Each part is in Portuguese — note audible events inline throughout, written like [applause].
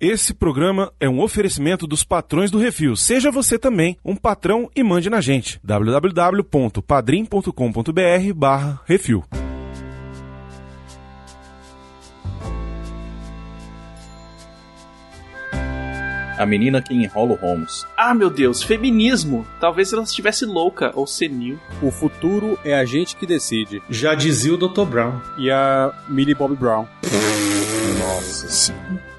Esse programa é um oferecimento dos patrões do Refil. Seja você também um patrão e mande na gente. www.padrim.com.br barra Refil. A menina que enrola o Holmes. Ah, meu Deus, feminismo. Talvez ela estivesse louca ou senil. O futuro é a gente que decide. Já dizia o Dr. Brown. E a Millie Bobby Brown. Nossa senhora.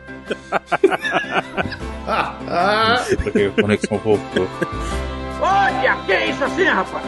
Porque a conexão voltou. Olha, que é isso assim, rapaz?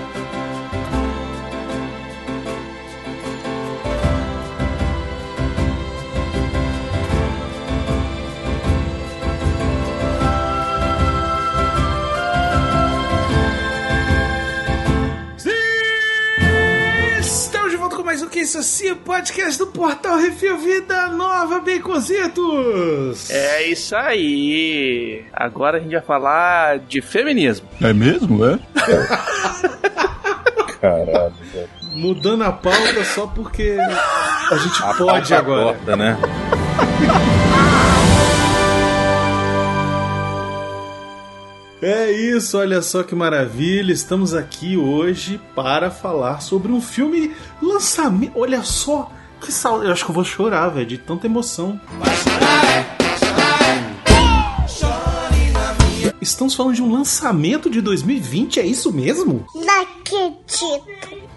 Mais um Que Isso Assim, podcast do Portal Refil Vida Nova Baconzitos. É isso aí. Agora a gente vai falar de feminismo. É mesmo, é? [laughs] Caralho, velho. Mudando a pauta só porque a gente A pode agora. né? [laughs] É isso, olha só que maravilha. Estamos aqui hoje para falar sobre um filme lançamento. Olha só que sal. Eu acho que eu vou chorar, velho, de tanta emoção. Estamos falando de um lançamento de 2020, é isso mesmo? Daquitito.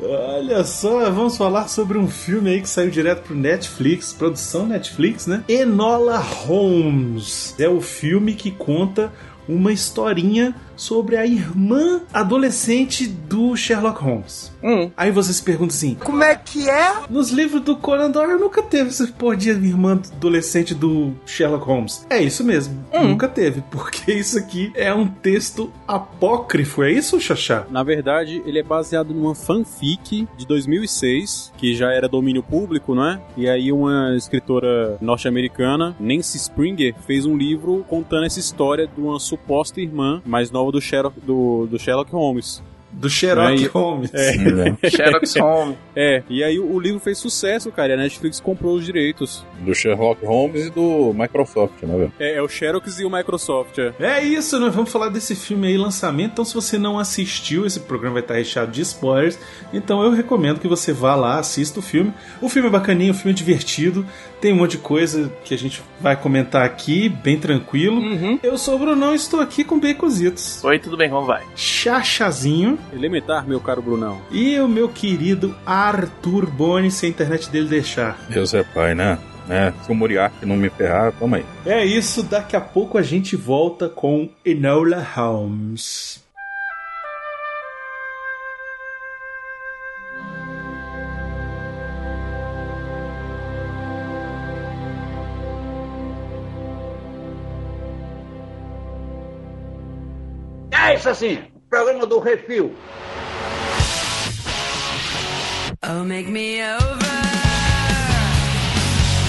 Olha só, vamos falar sobre um filme aí que saiu direto pro Netflix, produção Netflix, né? Enola Holmes. É o filme que conta uma historinha sobre a irmã adolescente do Sherlock Holmes. Hum. Aí você se pergunta assim: Como é que é? nos livros do Conan Doyle nunca teve esse porra de irmã adolescente do Sherlock Holmes. É isso mesmo, nunca teve, porque [laughs] isso aqui é um texto apócrifo, é isso, Xaxá? Na verdade, ele é baseado numa fanfic de 2006, que já era domínio público, não é? E aí uma escritora norte-americana, Nancy Springer, fez um livro contando essa história de uma suposta irmã mais nova do Sherlock, do, do Sherlock Holmes. Do Sherlock Aí- Holmes. É. [laughs] Sherlock Holmes. É, e aí o, livro fez sucesso, cara, e a Netflix comprou os direitos. Do Sherlock Holmes e do Microsoft, né, velho? É, é o Xerox e o Microsoft, é. É isso, nós vamos falar desse filme aí, lançamento. Então, se você não assistiu, esse programa vai estar recheado de spoilers. Então, eu recomendo que você vá lá, assista o filme. O filme é bacaninho, o filme é divertido. Tem um monte de coisa que a gente vai comentar aqui, bem tranquilo. Uhum. Eu sou o Brunão e estou aqui com Baconzitos. Oi, tudo bem, como vai? Chachazinho Elementar, meu caro Brunão. e o meu querido Arthur Boni, se a internet dele deixar. Deus é pai, né? É, se o Moriarty não me ferrar, toma aí. É isso, daqui a pouco a gente volta com Enola Holmes. É isso assim, programa do Refil. Oh, make me over.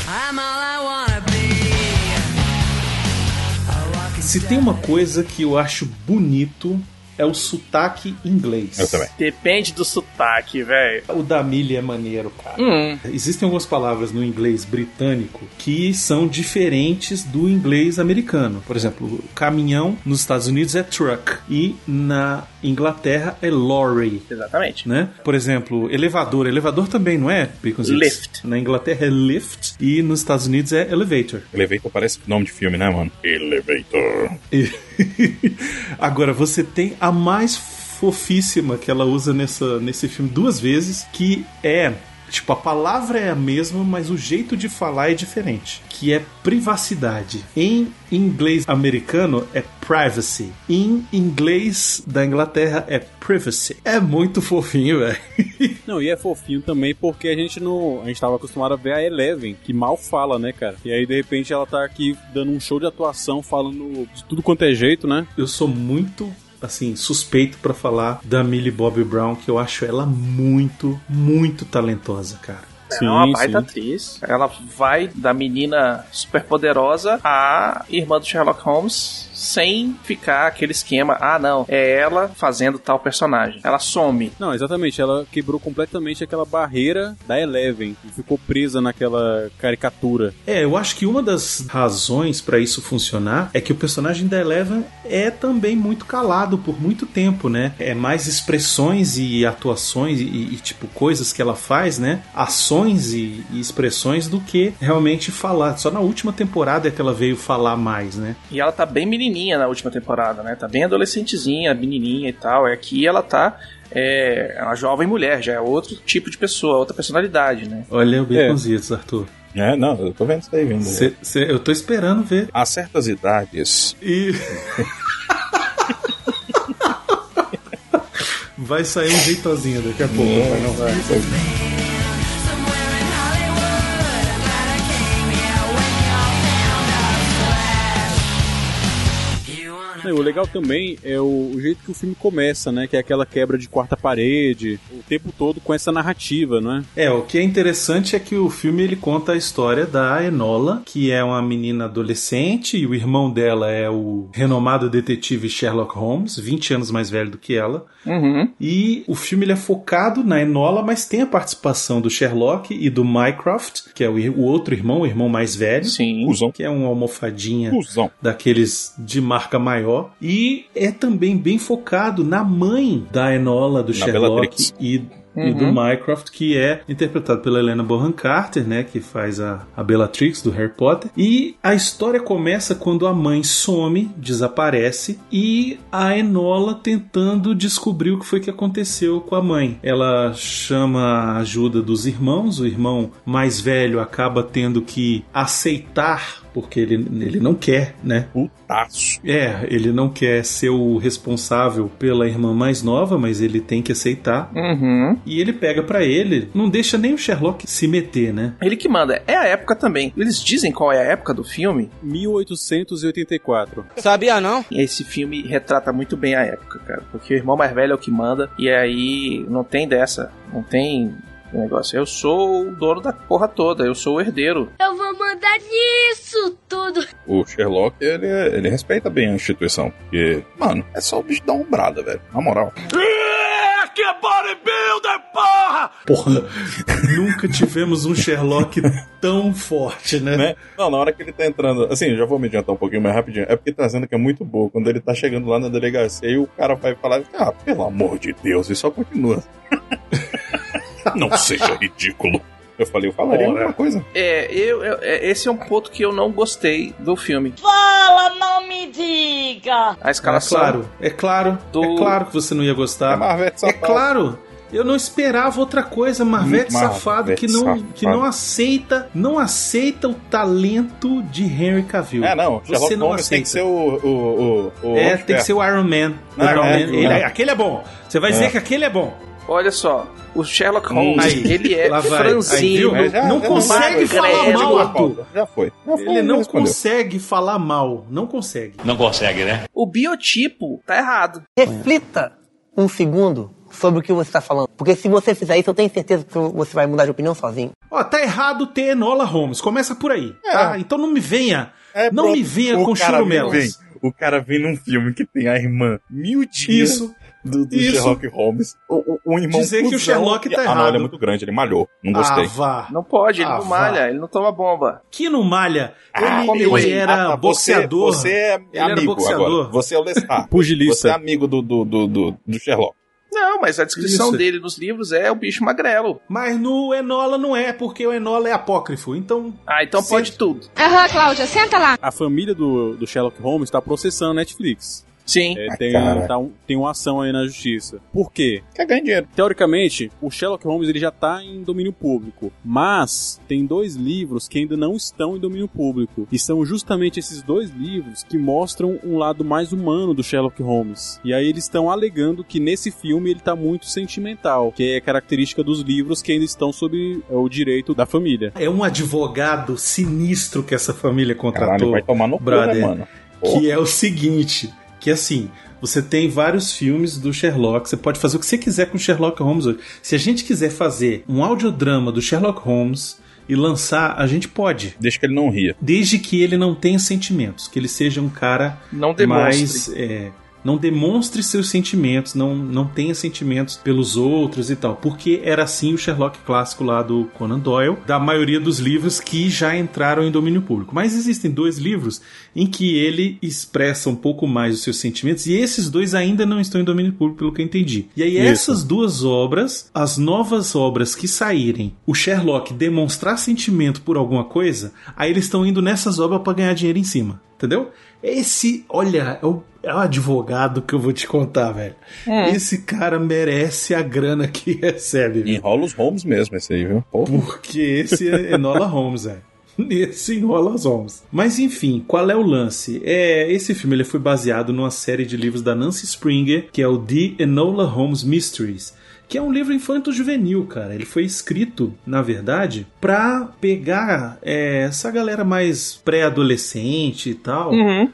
I'm all I wanna be. Se tem uma coisa que eu acho bonito é o sotaque inglês. Eu também. Depende do sotaque, velho. O da Millie é maneiro, cara. Hum. Existem algumas palavras no inglês britânico que são diferentes do inglês americano. Por exemplo, caminhão nos Estados Unidos é truck e na Inglaterra é lorry. Exatamente. Né? Por exemplo, elevador. Elevador também não é? Baconzitos? Lift. Na Inglaterra é lift e nos Estados Unidos é elevator. Elevator parece nome de filme, né, mano? Elevator. E- [laughs] [laughs] Agora, você tem a mais fofíssima que ela usa nessa, nesse filme duas vezes, que é. Tipo, a palavra é a mesma, mas o jeito de falar é diferente. Que é privacidade. Em inglês americano é privacy. Em inglês da Inglaterra é privacy. É muito fofinho, velho. [laughs] Não, e é fofinho também porque a gente não. A gente tava acostumado a ver a Eleven, que mal fala, né, cara? E aí, de repente, ela tá aqui dando um show de atuação, falando de tudo quanto é jeito, né? Eu sou muito assim, suspeito pra falar da Millie Bobby Brown, que eu acho ela muito, muito talentosa, cara. Ela é uma Sim, baita sim. atriz. Ela vai da menina super poderosa à irmã do Sherlock Holmes sem ficar aquele esquema, ah não, é ela fazendo tal personagem. Ela some. Não, exatamente. Ela quebrou completamente aquela barreira da Eleven e ficou presa naquela caricatura. É, eu acho que uma das razões pra isso funcionar é que o personagem da Eleven é também muito calado por muito tempo, né? É mais expressões e atuações e, e, tipo coisas que ela faz, né? Ações e, e expressões do que realmente falar. Só na última temporada é que ela veio falar mais, né? E ela tá bem menininha na última temporada, né? Tá bem adolescentezinha, menininha e tal. É aqui ela tá é uma jovem mulher, já é outro tipo de pessoa, outra personalidade, né? Olha o Baconzitos, Arthur. É, não, eu tô vendo isso aí vindo. Cê- cê- eu tô esperando ver. Há certas idades. E. [laughs] Vai sair um jeitozinho daqui a pouco, vai não vai. O legal também é o, o jeito que o filme começa, né? Que é aquela quebra de quarta parede, o tempo todo com essa narrativa, não é? É, o que é interessante é que o filme ele conta a história da Enola, que é uma menina adolescente, e o irmão dela é o renomado detetive Sherlock Holmes, 20 anos mais velho do que ela. Uhum. E o filme ele é focado na Enola, mas tem a participação do Sherlock e do Mycroft, que é o, o outro irmão, o irmão mais velho, Sim. Cusão. que é uma almofadinha Cusão. daqueles de marca maior. E é também bem focado na mãe da Enola, do Na Sherlock Bellatrix. e, e do Mycroft, que é interpretado pela Helena Bonham Carter, né, que faz a, a Bellatrix do Harry Potter. E a história começa quando a mãe some, desaparece, e a Enola tentando descobrir o que foi que aconteceu com a mãe. Ela chama a ajuda dos irmãos, o irmão mais velho acaba tendo que aceitar porque ele, ele não quer, né? Putaço. É, ele não quer ser o responsável pela irmã mais nova, mas ele tem que aceitar. Uhum. E ele pega pra ele, não deixa nem o Sherlock se meter, né? Ele que manda. É a época também. Eles dizem qual é a época do filme. 1884. Sabia não? Esse filme retrata muito bem a época, cara. Porque o irmão mais velho é o que manda. E aí não tem dessa. Não tem negócio. Eu sou o dono da porra toda. Eu sou o herdeiro. Eu vou mandar nisso tudo. O Sherlock, ele, ele respeita bem a instituição. Porque, mano, é só o bicho dar umbrada, velho. Na moral. [laughs] Que bodybuilder, porra! Porra, [laughs] nunca tivemos um Sherlock tão forte, né? Né? Não, na hora que ele tá entrando. Assim, eu já vou me adiantar um pouquinho mais rapidinho. É porque tá dizendo que é muito boa. Quando ele tá chegando lá na delegacia e o cara vai falar: Ah, pelo amor de Deus, e só continua. [laughs] Não seja ridículo. Eu falei, eu falaria Ora. alguma coisa. É, eu, eu- é, esse é um ponto que eu não gostei do filme. Fala, não me diga. A É escalação. claro, é claro, Do- é claro que você não ia gostar. É Marvete É claro. Eu não esperava outra coisa, Marvete Marvete safado que não, safado. que não aceita, não aceita o talento de Henry Cavill. É, não. Você Sherlock não Holmes aceita. tem que ser o. o, o, o É, tem que ser o Iron Man. Não, Iron é, Man, ele- é. aquele é bom. Você vai É. dizer que aquele é bom. Olha só, o Sherlock Holmes, Aí, ele é franzino. Aí? É, já- não já consegue falar mal, Arthur. Já foi. Já foi, Ele não respondeu. consegue falar mal. Não consegue. O biotipo tá errado. Reflita um segundo sobre o que você está falando. Porque se você fizer isso, eu tenho certeza que você vai mudar de opinião sozinho. Ó, tá errado ter Enola Holmes. Começa por aí. Tá? Então não me venha. É, não pronto. me venha O com churumelas. vem- O cara vem num filme que tem a irmã mil dias Isso. Do, do. Sherlock Holmes. O, o, o irmão Dizer que o Sherlock tá Ah, não, errado. ele é muito grande, ele malhou. Não gostei. Ah, vá. Não pode, ele Ah, não vá. malha, ele não toma bomba. Que não malha. Ah, ele come ele whey. era Ah, tá, boxeador. Você, você é Ele amigo agora. Você é o Lestat. [laughs] Pugilista. Você é amigo do, do, do, do, do Sherlock. Não, mas a descrição Isso. dele nos livros é o bicho magrelo. Mas no Enola não é, porque o Enola é apócrifo. Então, Ah, então Sim. pode tudo. Aham, Cláudia, senta lá. A família do, do Sherlock Holmes está processando a Netflix. Sim. É, Ah, tem, tá um- tem uma ação aí na justiça. Por quê? Quer ganhar dinheiro. Teoricamente, o Sherlock Holmes ele já está em domínio público, mas tem dois livros que ainda não estão em domínio público. E são justamente esses dois livros que mostram um lado mais humano do Sherlock Holmes. E aí eles estão alegando que nesse filme ele está muito sentimental, que é característica dos livros que ainda estão sob é, o direito da família. é um advogado sinistro que essa família Caralho, contratou. vai tomar no cu, brother. né, mano? que é o seguinte, que assim, Você tem vários filmes do Sherlock. Você pode fazer o que você quiser com Sherlock Holmes hoje. Se a gente quiser fazer um audiodrama do Sherlock Holmes e lançar, a gente pode. Desde que ele não ria. Desde que ele não tenha sentimentos, que ele seja um cara Não demonstre. mais. é, não demonstre seus sentimentos, não, não tenha sentimentos pelos outros e tal. Porque era assim o Sherlock clássico lá do Conan Doyle, da maioria dos livros que já entraram em domínio público. Mas existem dois livros em que ele expressa um pouco mais os seus sentimentos, e esses dois ainda não estão em domínio público, pelo que eu entendi. E aí, Isso. essas duas obras, as novas obras que saírem, o Sherlock demonstrar sentimento por alguma coisa, aí eles estão indo nessas obras para ganhar dinheiro em cima. Entendeu? Esse, olha, é o, é o advogado que eu vou te contar, velho. Esse cara merece a grana que [laughs] recebe. velho. Enrola os Holmes mesmo, esse aí, viu? Pô, Porque esse é Enola [laughs] Holmes, é. Esse enrola os Holmes. Mas enfim, qual é o lance? É, esse filme ele foi baseado numa série de livros da Nancy Springer, que é o The Enola Holmes Mysteries. Que é um livro infanto-juvenil, cara. Ele foi escrito, na verdade, pra pegar é, essa galera mais pré-adolescente e tal,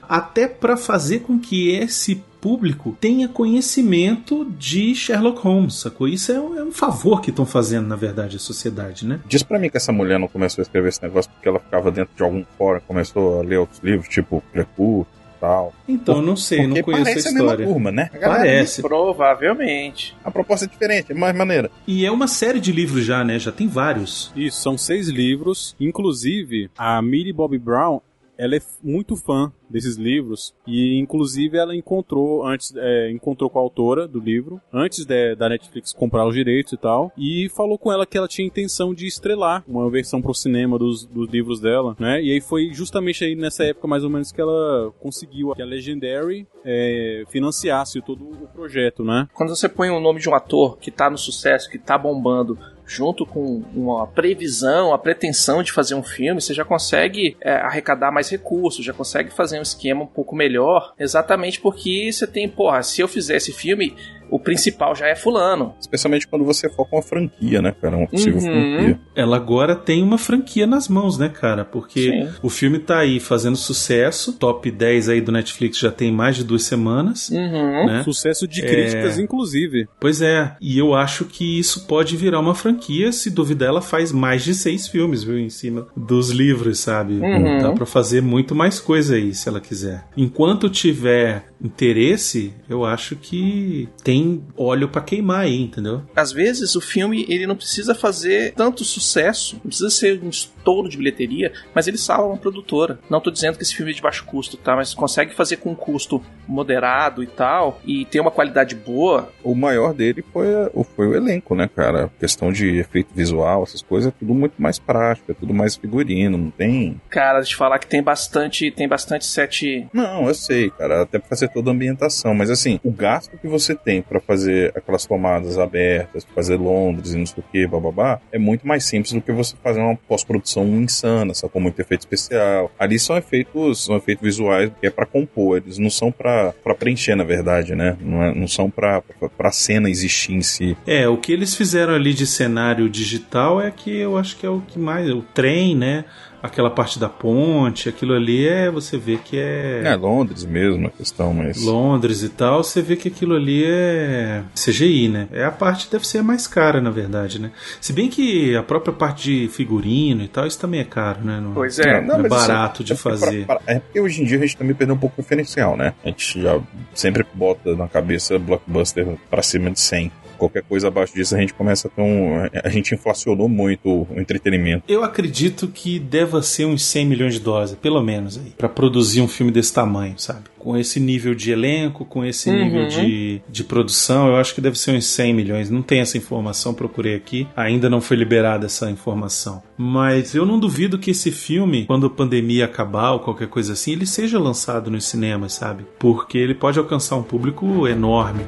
até pra fazer com que esse público tenha conhecimento de Sherlock Holmes, sacou? Isso é um, é um favor que estão fazendo, na verdade, à sociedade, né? Diz pra mim que essa mulher não começou a escrever esse negócio porque ela ficava dentro de algum fórum, começou a ler outros livros, tipo Crepúsculo tal. Então, não sei, não conheço a parece a, mesma história. turma, né? A Parece. Provavelmente. A proposta é diferente, é mais maneira. E é uma série de livros já, né? Já tem vários. Isso, são seis livros. Inclusive, a Millie Bobby Brown, ela é muito fã desses livros e inclusive ela encontrou antes é, encontrou com a autora do livro antes de- da Netflix comprar os direitos e tal e falou com ela que ela tinha intenção de estrelar uma versão pro cinema dos, dos livros dela né? E aí foi justamente aí nessa época mais ou menos que ela conseguiu que a Legendary é, financiasse todo o projeto né? Quando você põe o nome de um ator que tá no sucesso, que tá bombando, junto com uma previsão, a pretensão de fazer um filme, você já consegue é, arrecadar mais recursos, já consegue fazer um esquema um pouco melhor, exatamente porque você tem, porra, se eu fizer esse filme, o principal já é fulano. Especialmente quando você foca uma franquia, né, cara? Uma possível Uhum. franquia. Ela agora tem uma franquia nas mãos, né, cara? Porque Sim. o filme tá aí fazendo sucesso. Top 10 aí do Netflix já tem mais de duas semanas. Uhum. Né? sucesso de É. críticas inclusive Pois é, e eu acho que isso pode virar uma franquia. Se duvidar, ela faz mais de seis filmes, viu? Em cima dos livros, sabe? Uhum. Dá pra fazer muito mais coisa aí, se ela quiser. Enquanto tiver interesse, eu acho que tem óleo pra queimar aí, entendeu? Às vezes o filme ele não precisa fazer tanto sucesso, não precisa ser um estouro de bilheteria, mas ele salva uma produtora. Não tô dizendo que esse filme é de baixo custo, tá? Mas consegue fazer com um custo moderado e tal, e ter uma qualidade boa. O maior dele foi, o- foi o elenco, né, cara? questão de efeito visual, essas coisas, é tudo muito mais prático, é tudo mais figurino, não tem. Cara, deixa eu te falar que tem bastante, tem bastante set. Não, eu sei, cara, até pra fazer toda a ambientação, mas assim, o gasto que você tem pra fazer aquelas tomadas abertas, fazer Londres e não sei o que, bababá, é muito mais simples do que você fazer uma pós-produção insana, só com muito efeito especial. Ali são efeitos, são efeitos visuais que é pra compor, eles não são pra preencher, na verdade, né? Não, é- não são pra, pra cena existir em si. É, o que eles fizeram ali de cenário digital é que eu acho que é o que mais. O trem, né? Aquela parte da ponte, aquilo ali é. Você vê que É, Londres mesmo a questão, mas. Londres e tal, você vê que aquilo ali é CGI, né? É a parte que deve ser a mais cara, na verdade, né? Se bem que a própria parte de figurino e tal, isso também é caro, né? Não, Pois é. não é mas barato assim, de é fazer. pra- pra- é porque hoje em dia a gente também perdeu um pouco o diferencial, né? A gente já sempre bota na cabeça blockbuster pra cima de 100. Qualquer coisa abaixo disso a gente começa a ter um. A gente inflacionou muito o entretenimento. Eu acredito que deva ser uns 100 milhões de dólares, pelo menos, aí, para produzir um filme desse tamanho, sabe? Com esse nível de elenco, com esse Uhum. nível de, de produção, eu acho que deve ser uns 100 milhões. Não tem essa informação, procurei aqui. Ainda não foi liberada essa informação. Mas eu não duvido que esse filme, quando a pandemia acabar ou qualquer coisa assim, ele seja lançado nos cinemas, sabe? Porque ele pode alcançar um público enorme.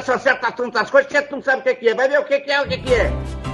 Acontecem certas tantas coisas que tu não sabe o que que é. Vai ver o que que é, o que que é.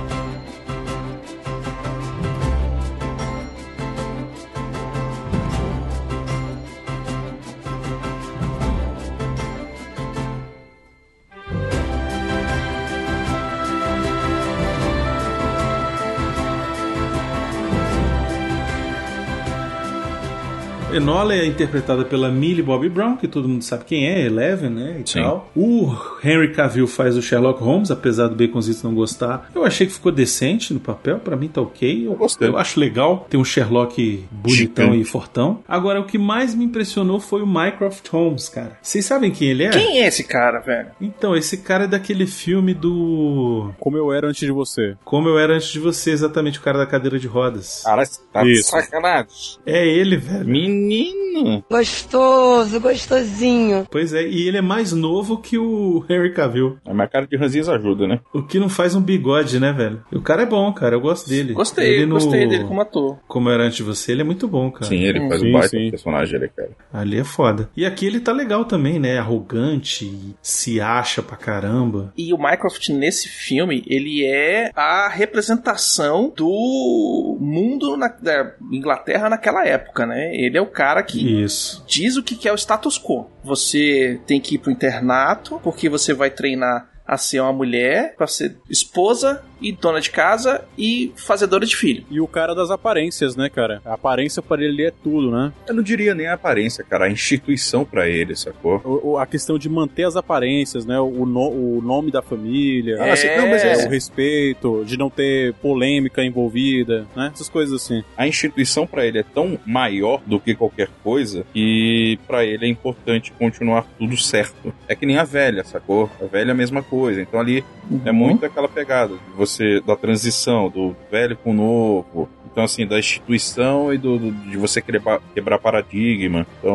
Enola é interpretada pela Millie Bobby Brown, que todo mundo sabe quem é, Eleven, né? E Sim. tal. O Henry Cavill faz o Sherlock Holmes, apesar do Baconzito não gostar. Eu achei que ficou decente no papel, pra mim tá ok. Eu, gostei. eu acho legal ter um Sherlock bonitão Gigante. e fortão. Agora, o que mais me impressionou foi o Mycroft Holmes, cara. Vocês sabem quem ele é? Quem é esse cara, velho? Então, esse cara é daquele filme do. Como eu era antes de você. Como eu era antes de você, exatamente, o cara da cadeira de rodas. Cara, tá de Isso. sacanagem. É ele, velho. Menino. Gostoso, gostosinho. Pois é, e ele é mais novo que o Henry Cavill. A minha cara de ranzinhos ajuda, né? O que não faz um bigode, né, velho? E o cara é bom, cara. Eu gosto dele. Gostei, ele no... gostei dele como ator. Como era antes de você, ele é muito bom, cara. Sim, ele faz Sim, o baita sim. personagem, ele, cara. Ali é foda. E aqui ele tá legal também, né? Arrogante, se acha pra caramba. E o Mycroft nesse filme, ele é a representação do mundo na, da Inglaterra naquela época, né? Ele é o cara que Isso. diz o que é o status quo. Você tem que ir pro internato porque você vai treinar a ser uma mulher, pra ser esposa e dona de casa e fazedora de filho. E o cara das aparências, né, cara? A aparência para ele é tudo, né? Eu não diria nem a aparência, cara. A instituição pra ele, sacou? O- o- a questão de manter as aparências, né? O, no- o nome da família. É. assim, não, mas é, o respeito, de não ter polêmica envolvida, né? Essas coisas assim. A instituição pra ele é tão maior do que qualquer coisa que pra ele é importante continuar tudo certo. É que nem a velha, sacou? A velha é a mesma coisa. Então ali é muito aquela pegada de você da transição do velho com o novo. Então, assim, da instituição e do, do- de você quebrar, quebrar paradigma. Então,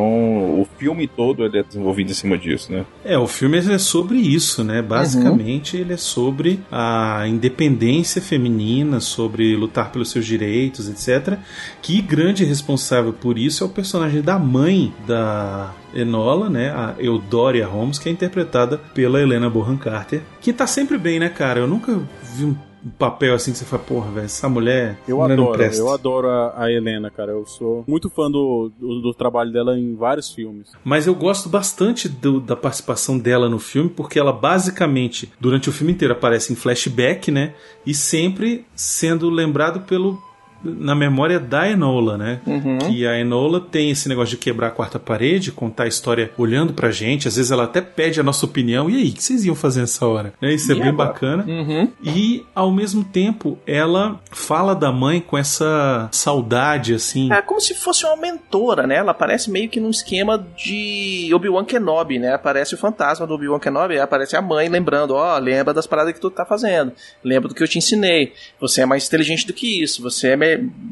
o filme todo ele é desenvolvido em cima disso, né? É, o filme é sobre isso, né? Basicamente, ele é sobre a independência feminina, sobre lutar pelos seus direitos, etc. Que grande responsável por isso é o personagem da mãe da Enola, né? A Eudoria Holmes, que é interpretada pela Helena Bonham Carter, que tá sempre bem, né, cara? Eu nunca vi um papel assim que você fala, porra, velho, essa mulher, Eu adoro, eu adoro a, a Helena, cara. Eu sou muito fã do, do, do trabalho dela em vários filmes. Mas eu gosto bastante do- da participação dela no filme, porque ela basicamente, durante o filme inteiro, aparece em flashback, né? E sempre sendo lembrado pelo. Na memória da Enola, né? Uhum. Que a Enola tem esse negócio de quebrar a quarta parede, contar a história olhando pra gente. Às vezes ela até pede a nossa opinião. E aí, o que vocês iam fazer nessa hora? Né? Isso é E bem agora? bacana. Uhum. E, ao mesmo tempo, ela fala da mãe com essa saudade, assim. É como se fosse uma mentora, né? Ela aparece meio que num esquema de Obi-Wan Kenobi, né? Aparece o fantasma do Obi-Wan Kenobi, aparece a mãe lembrando, ó, lembra das paradas que tu tá fazendo, lembra do que eu te ensinei. Você é mais inteligente do que isso, você é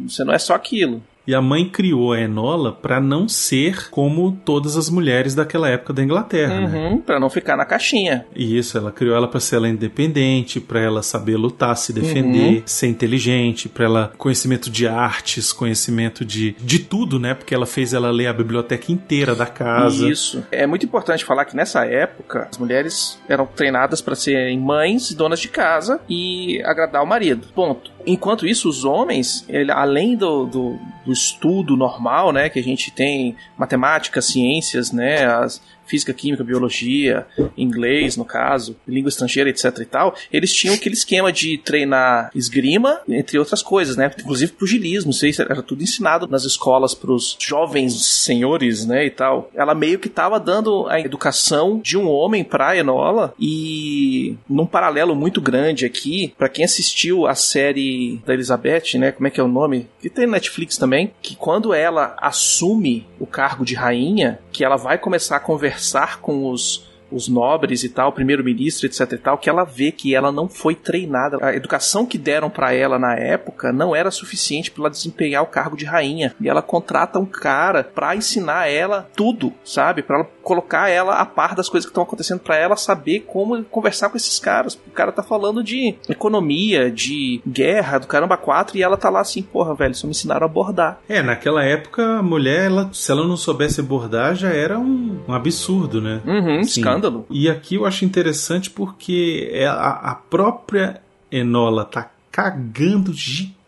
você não é só aquilo. E a mãe criou a Enola pra não ser como todas as mulheres daquela época da Inglaterra, né? Uhum, pra não ficar na caixinha. E isso, ela criou ela pra ser ela independente, pra ela saber lutar, se defender, Uhum. ser inteligente, pra ela conhecimento de artes, conhecimento de de tudo, né? Porque ela fez ela ler a biblioteca inteira da casa. Isso. É muito importante falar que nessa época as mulheres eram treinadas para serem mães, donas de casa e agradar o marido. Ponto. Enquanto isso, os homens, ele- além do, do, do estudo normal, né, que a gente tem matemática, ciências, né, as física, química, biologia, inglês, no caso, língua estrangeira, etc e tal, eles tinham aquele esquema de treinar esgrima, entre outras coisas, né? Inclusive pugilismo, aí era tudo ensinado nas escolas pros jovens senhores, né, e tal. Ela meio que tava dando a educação de um homem pra Enola e num paralelo muito grande aqui, pra quem assistiu a série da Elizabeth, né, como é que é o nome? Que tem Netflix também, que quando ela assume o cargo de rainha, que ela vai começar a conversar com os os nobres e tal, primeiro-ministro, etc e tal, que ela vê que ela não foi treinada. A educação que deram pra ela na época não era suficiente para ela desempenhar o cargo de rainha. E ela contrata um cara pra ensinar ela tudo, sabe? Pra ela colocar ela a par das coisas que estão acontecendo pra ela saber como conversar com esses caras. O cara tá falando de economia, de guerra, do caramba 4 e ela tá lá assim, porra, velho, só me ensinaram a abordar. É, naquela época a mulher, ela, se ela não soubesse abordar, já era um, um absurdo, né? Uhum, Sim. Escândalo. E aqui eu acho interessante porque é a, a própria Enola tá cagando gigante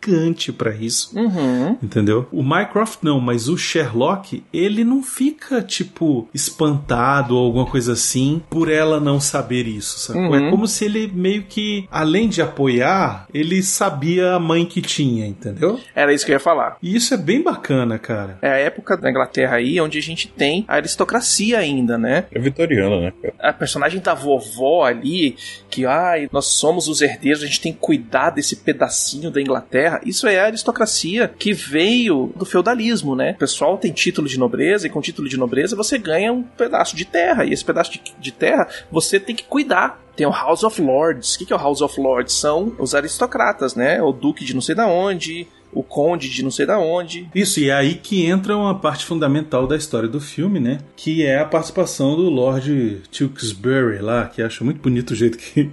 pra isso. Uhum. Entendeu? O Mycroft não, mas o Sherlock, ele não fica, tipo, espantado ou alguma coisa assim por ela não saber isso, sacou? Uhum. É como se ele meio que, além de apoiar, ele sabia a mãe que tinha, entendeu? Era isso que eu ia falar. E isso é bem bacana, cara. É a época da Inglaterra aí onde a gente tem a aristocracia ainda, né? É vitoriana, né, cara? A personagem da vovó ali, que ai, nós somos os herdeiros, a gente tem que cuidar desse pedacinho da Inglaterra. Isso é a aristocracia que veio do feudalismo, né? O pessoal tem título de nobreza e com título de nobreza você ganha um pedaço de terra e esse pedaço de, de terra você tem que cuidar. Tem o House of Lords. O que é o House of Lords? São os aristocratas, né? O duque de não sei da onde, o conde de não sei da onde. Isso, e é aí que entra uma parte fundamental da história do filme, né? Que é a participação do Lord Tewkesbury lá, que acho muito bonito o jeito que,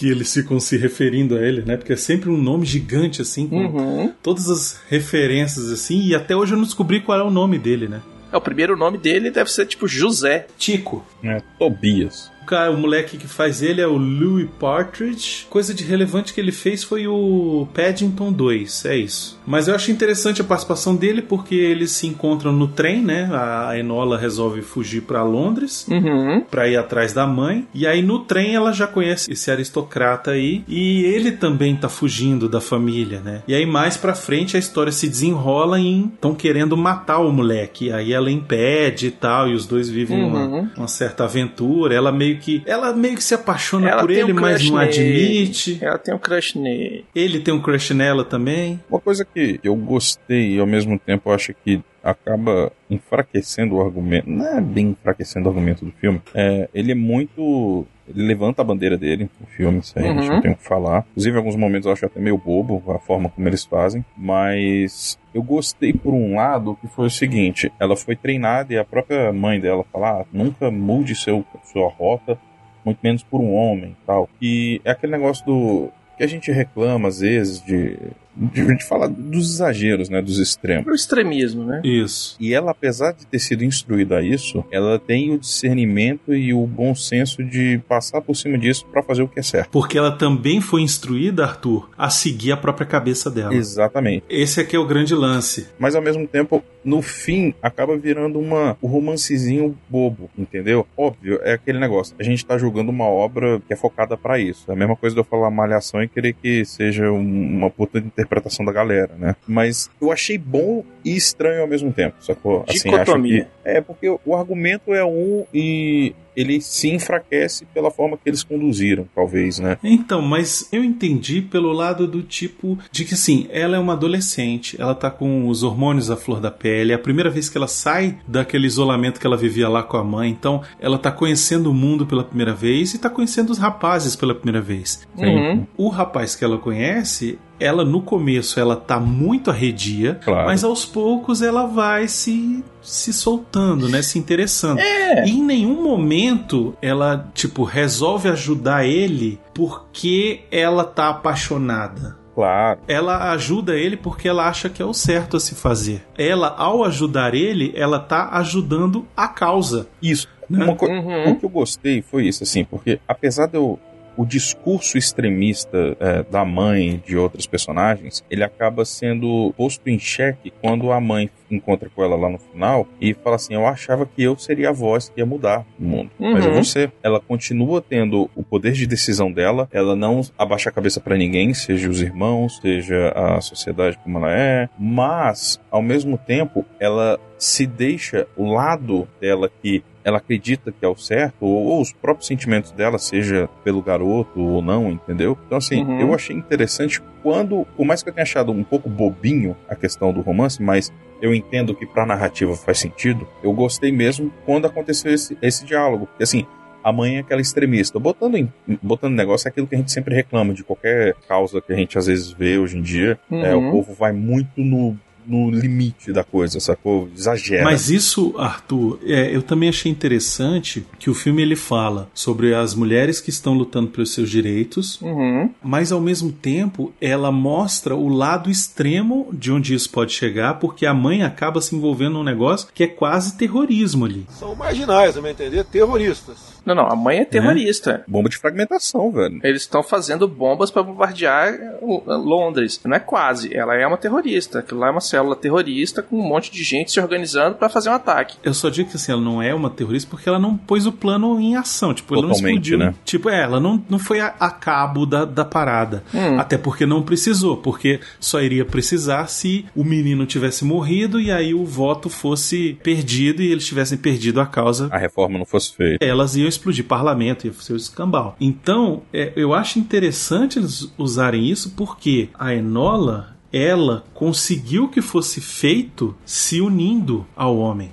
que eles ficam se referindo a ele, né? Porque é sempre um nome gigante, assim, com Uhum. todas as referências, assim, e até hoje eu não descobri qual é o nome dele, né? É, o primeiro nome dele deve ser tipo José. Tico. É, Tobias. O, cara, o moleque que faz ele é o Louis Partridge. Coisa de relevante que ele fez foi o Paddington 2, é isso. Mas eu acho interessante a participação dele porque eles se encontram no trem, né? A Enola resolve fugir pra Londres Uhum. pra ir atrás da mãe. E aí no trem ela já conhece esse aristocrata aí. E ele também tá fugindo da família, né? E aí mais pra frente a história se desenrola em estão querendo matar o moleque. E aí ela impede e tal. E os dois vivem Uhum. uma, uma certa aventura. Ela meio que. Ela meio que se apaixona Ela por ele, um mas não admite. Ela tem um crush nele. Ele tem um crush nela também. Uma coisa que eu gostei e ao mesmo tempo eu acho que acaba enfraquecendo o argumento, não é bem enfraquecendo o argumento do filme, é, ele é muito. Ele levanta a bandeira dele no filme, isso aí a gente Uhum. não tem o que falar. Inclusive, em alguns momentos eu acho até meio bobo a forma como eles fazem, mas eu gostei por um lado que foi o seguinte: ela foi treinada e a própria mãe dela fala: ah, nunca mude seu, sua rota, muito menos por um homem tal. E é aquele negócio do. que a gente reclama às vezes de. De, de falar dos exageros, né? Dos extremos. O extremismo, né? Isso. E ela, apesar de ter sido instruída a isso, ela tem o discernimento e o bom senso de passar por cima disso pra fazer o que é certo. Porque ela também foi instruída, Arthur, a seguir a própria cabeça dela. Exatamente. Esse aqui é o grande lance. Mas ao mesmo tempo, no fim, acaba virando uma, um romancezinho bobo, entendeu? Óbvio, é aquele negócio. A gente tá julgando uma obra que é focada pra isso. É a mesma coisa de eu falar malhação e querer que seja um- uma puta interpretação da galera, né? Mas eu achei bom e estranho ao mesmo tempo, sacou? Assim, acho que- é, porque o argumento é um e ele se enfraquece pela forma que eles conduziram, talvez, né? Então, mas eu entendi pelo lado do tipo de que assim, ela é uma adolescente, ela tá com os hormônios à flor da pele, é a primeira vez que ela sai daquele isolamento que ela vivia lá com a mãe, então ela tá conhecendo o mundo pela primeira vez e tá conhecendo os rapazes pela primeira vez. Uhum. O rapaz que ela conhece, ela no começo ela tá muito arredia, Claro. mas aos poucos ela vai se se soltando, né, se interessando. É. E em nenhum momento ela, tipo, resolve ajudar ele porque ela tá apaixonada. Claro. Ela ajuda ele porque ela acha que é o certo a se fazer. Ela, ao ajudar ele, ela tá ajudando a causa. Isso. Né? Uma co- Uhum. O que eu gostei foi isso, assim, porque apesar de eu, o discurso extremista é, da mãe de outros personagens, ele acaba sendo posto em xeque quando a mãe encontra com ela lá no final e fala assim: Eu achava que eu seria a voz que ia mudar o mundo. Mas é Uhum. você. Ela continua tendo o poder de decisão dela, ela não abaixa a cabeça pra ninguém, seja os irmãos, seja a sociedade como ela é, mas, ao mesmo tempo, ela se deixa o lado dela que ela acredita que é o certo, ou, ou os próprios sentimentos dela, seja pelo garoto ou não, entendeu? Então, assim, Uhum. eu achei interessante quando, por mais que eu tenha achado um pouco bobinho a questão do romance, mas eu entendo que pra narrativa faz sentido, eu gostei mesmo quando aconteceu esse, esse diálogo. Porque, assim, a mãe é aquela extremista. Botando em botando negócio é aquilo que a gente sempre reclama de qualquer causa que a gente às vezes vê hoje em dia. É, Uhum. o povo vai muito no, no limite da coisa, sacou? Exagera. Mas isso, Arthur, é, eu também achei interessante que o filme ele fala sobre as mulheres que estão lutando pelos seus direitos, Uhum. mas ao mesmo tempo ela mostra o lado extremo de onde isso pode chegar, porque a mãe acaba se envolvendo num negócio que é quase terrorismo ali. São marginais, a meu entender, terroristas. Não, não, a mãe é terrorista. Bomba de fragmentação, velho. Eles estão fazendo bombas pra bombardear uh, Londres. Não é quase, ela é uma terrorista. Aquilo lá é uma célula terrorista com um monte de gente se organizando pra fazer um ataque. Eu só digo que assim, ela não é uma terrorista porque ela não pôs o plano em ação. Tipo, ela não Totalmente, explodiu. né? Tipo, é, ela não, não foi a, a cabo da, da parada. Hum. Até porque não precisou, porque só iria precisar se o menino tivesse morrido e aí o voto fosse perdido e eles tivessem perdido a causa A reforma não fosse feita. elas iam explodir parlamento, ia ser o escambau. Então, é, eu acho interessante eles usarem isso porque a Enola, ela conseguiu que fosse feito se unindo ao homem.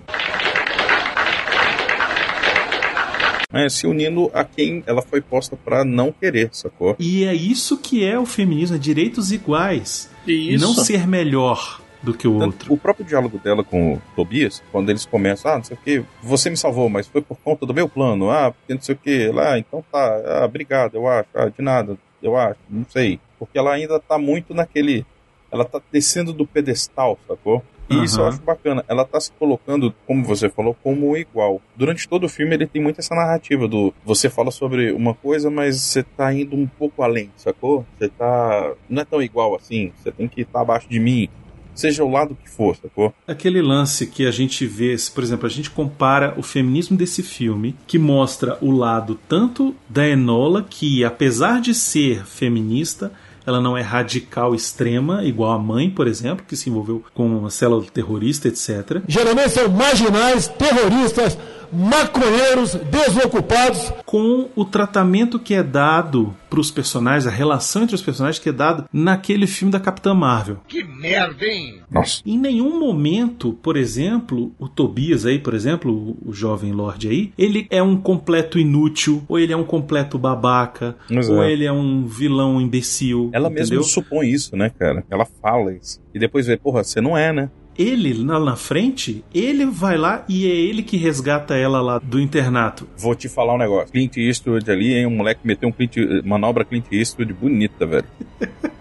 É, se unindo a quem ela foi posta pra não querer, sacou? E é isso que é o feminismo, é direitos iguais. E Isso. não ser melhor do que o Tanto- outro. O próprio diálogo dela com o Tobias, quando eles começam, ah, não sei o que, você me salvou, mas foi por conta do meu plano, ah, porque não sei o que, lá, então tá, ah, obrigado, eu acho, ah, de nada, eu acho, não sei. Porque ela ainda tá muito naquele. Ela tá descendo do pedestal, sacou? E isso eu acho bacana. Ela tá se colocando, como você falou, como igual. Durante todo o filme ele tem muito essa narrativa do você fala sobre uma coisa, mas você tá indo um pouco além, sacou? Você tá. Não é tão igual assim, você tem que estar abaixo de mim. Seja o lado que for, sacou? Aquele lance que a gente vê, se, por exemplo, a gente compara o feminismo desse filme, que mostra o lado tanto da Enola, que apesar de ser feminista, ela não é radical extrema, igual a mãe, por exemplo, que se envolveu com uma célula terrorista, etc. Geralmente são marginais, terroristas, maconheiros, desocupados. Com o tratamento que é dado para os personagens, a relação entre os personagens que é dado naquele filme da Capitã Marvel. Que merda, hein? Nossa. Em nenhum momento, por exemplo, o Tobias aí, por exemplo, o, jovem Lorde aí, ele é um completo inútil, ou ele é um completo babaca, Mas ou é. ele é um vilão imbecil. Ela entendeu? mesma supõe isso, né, cara? Ela fala isso. E depois vê, porra, você não é, né? Ele, lá na frente, ele vai lá e é ele que resgata ela lá do internato. Vou te falar um negócio. Clint Eastwood ali, hein? Um moleque meteu um Clint, manobra Clint Eastwood bonita, velho. [laughs]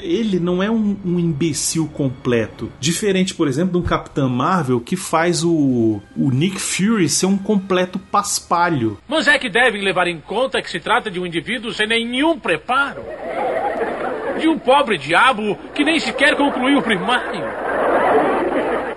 Ele não é um, um imbecil completo. Diferente, por exemplo, de um Capitão Marvel que faz o, o Nick Fury ser um completo paspalho. Mas é que devem levar em conta que se trata de um indivíduo sem nenhum preparo. De um pobre diabo que nem sequer concluiu o primário.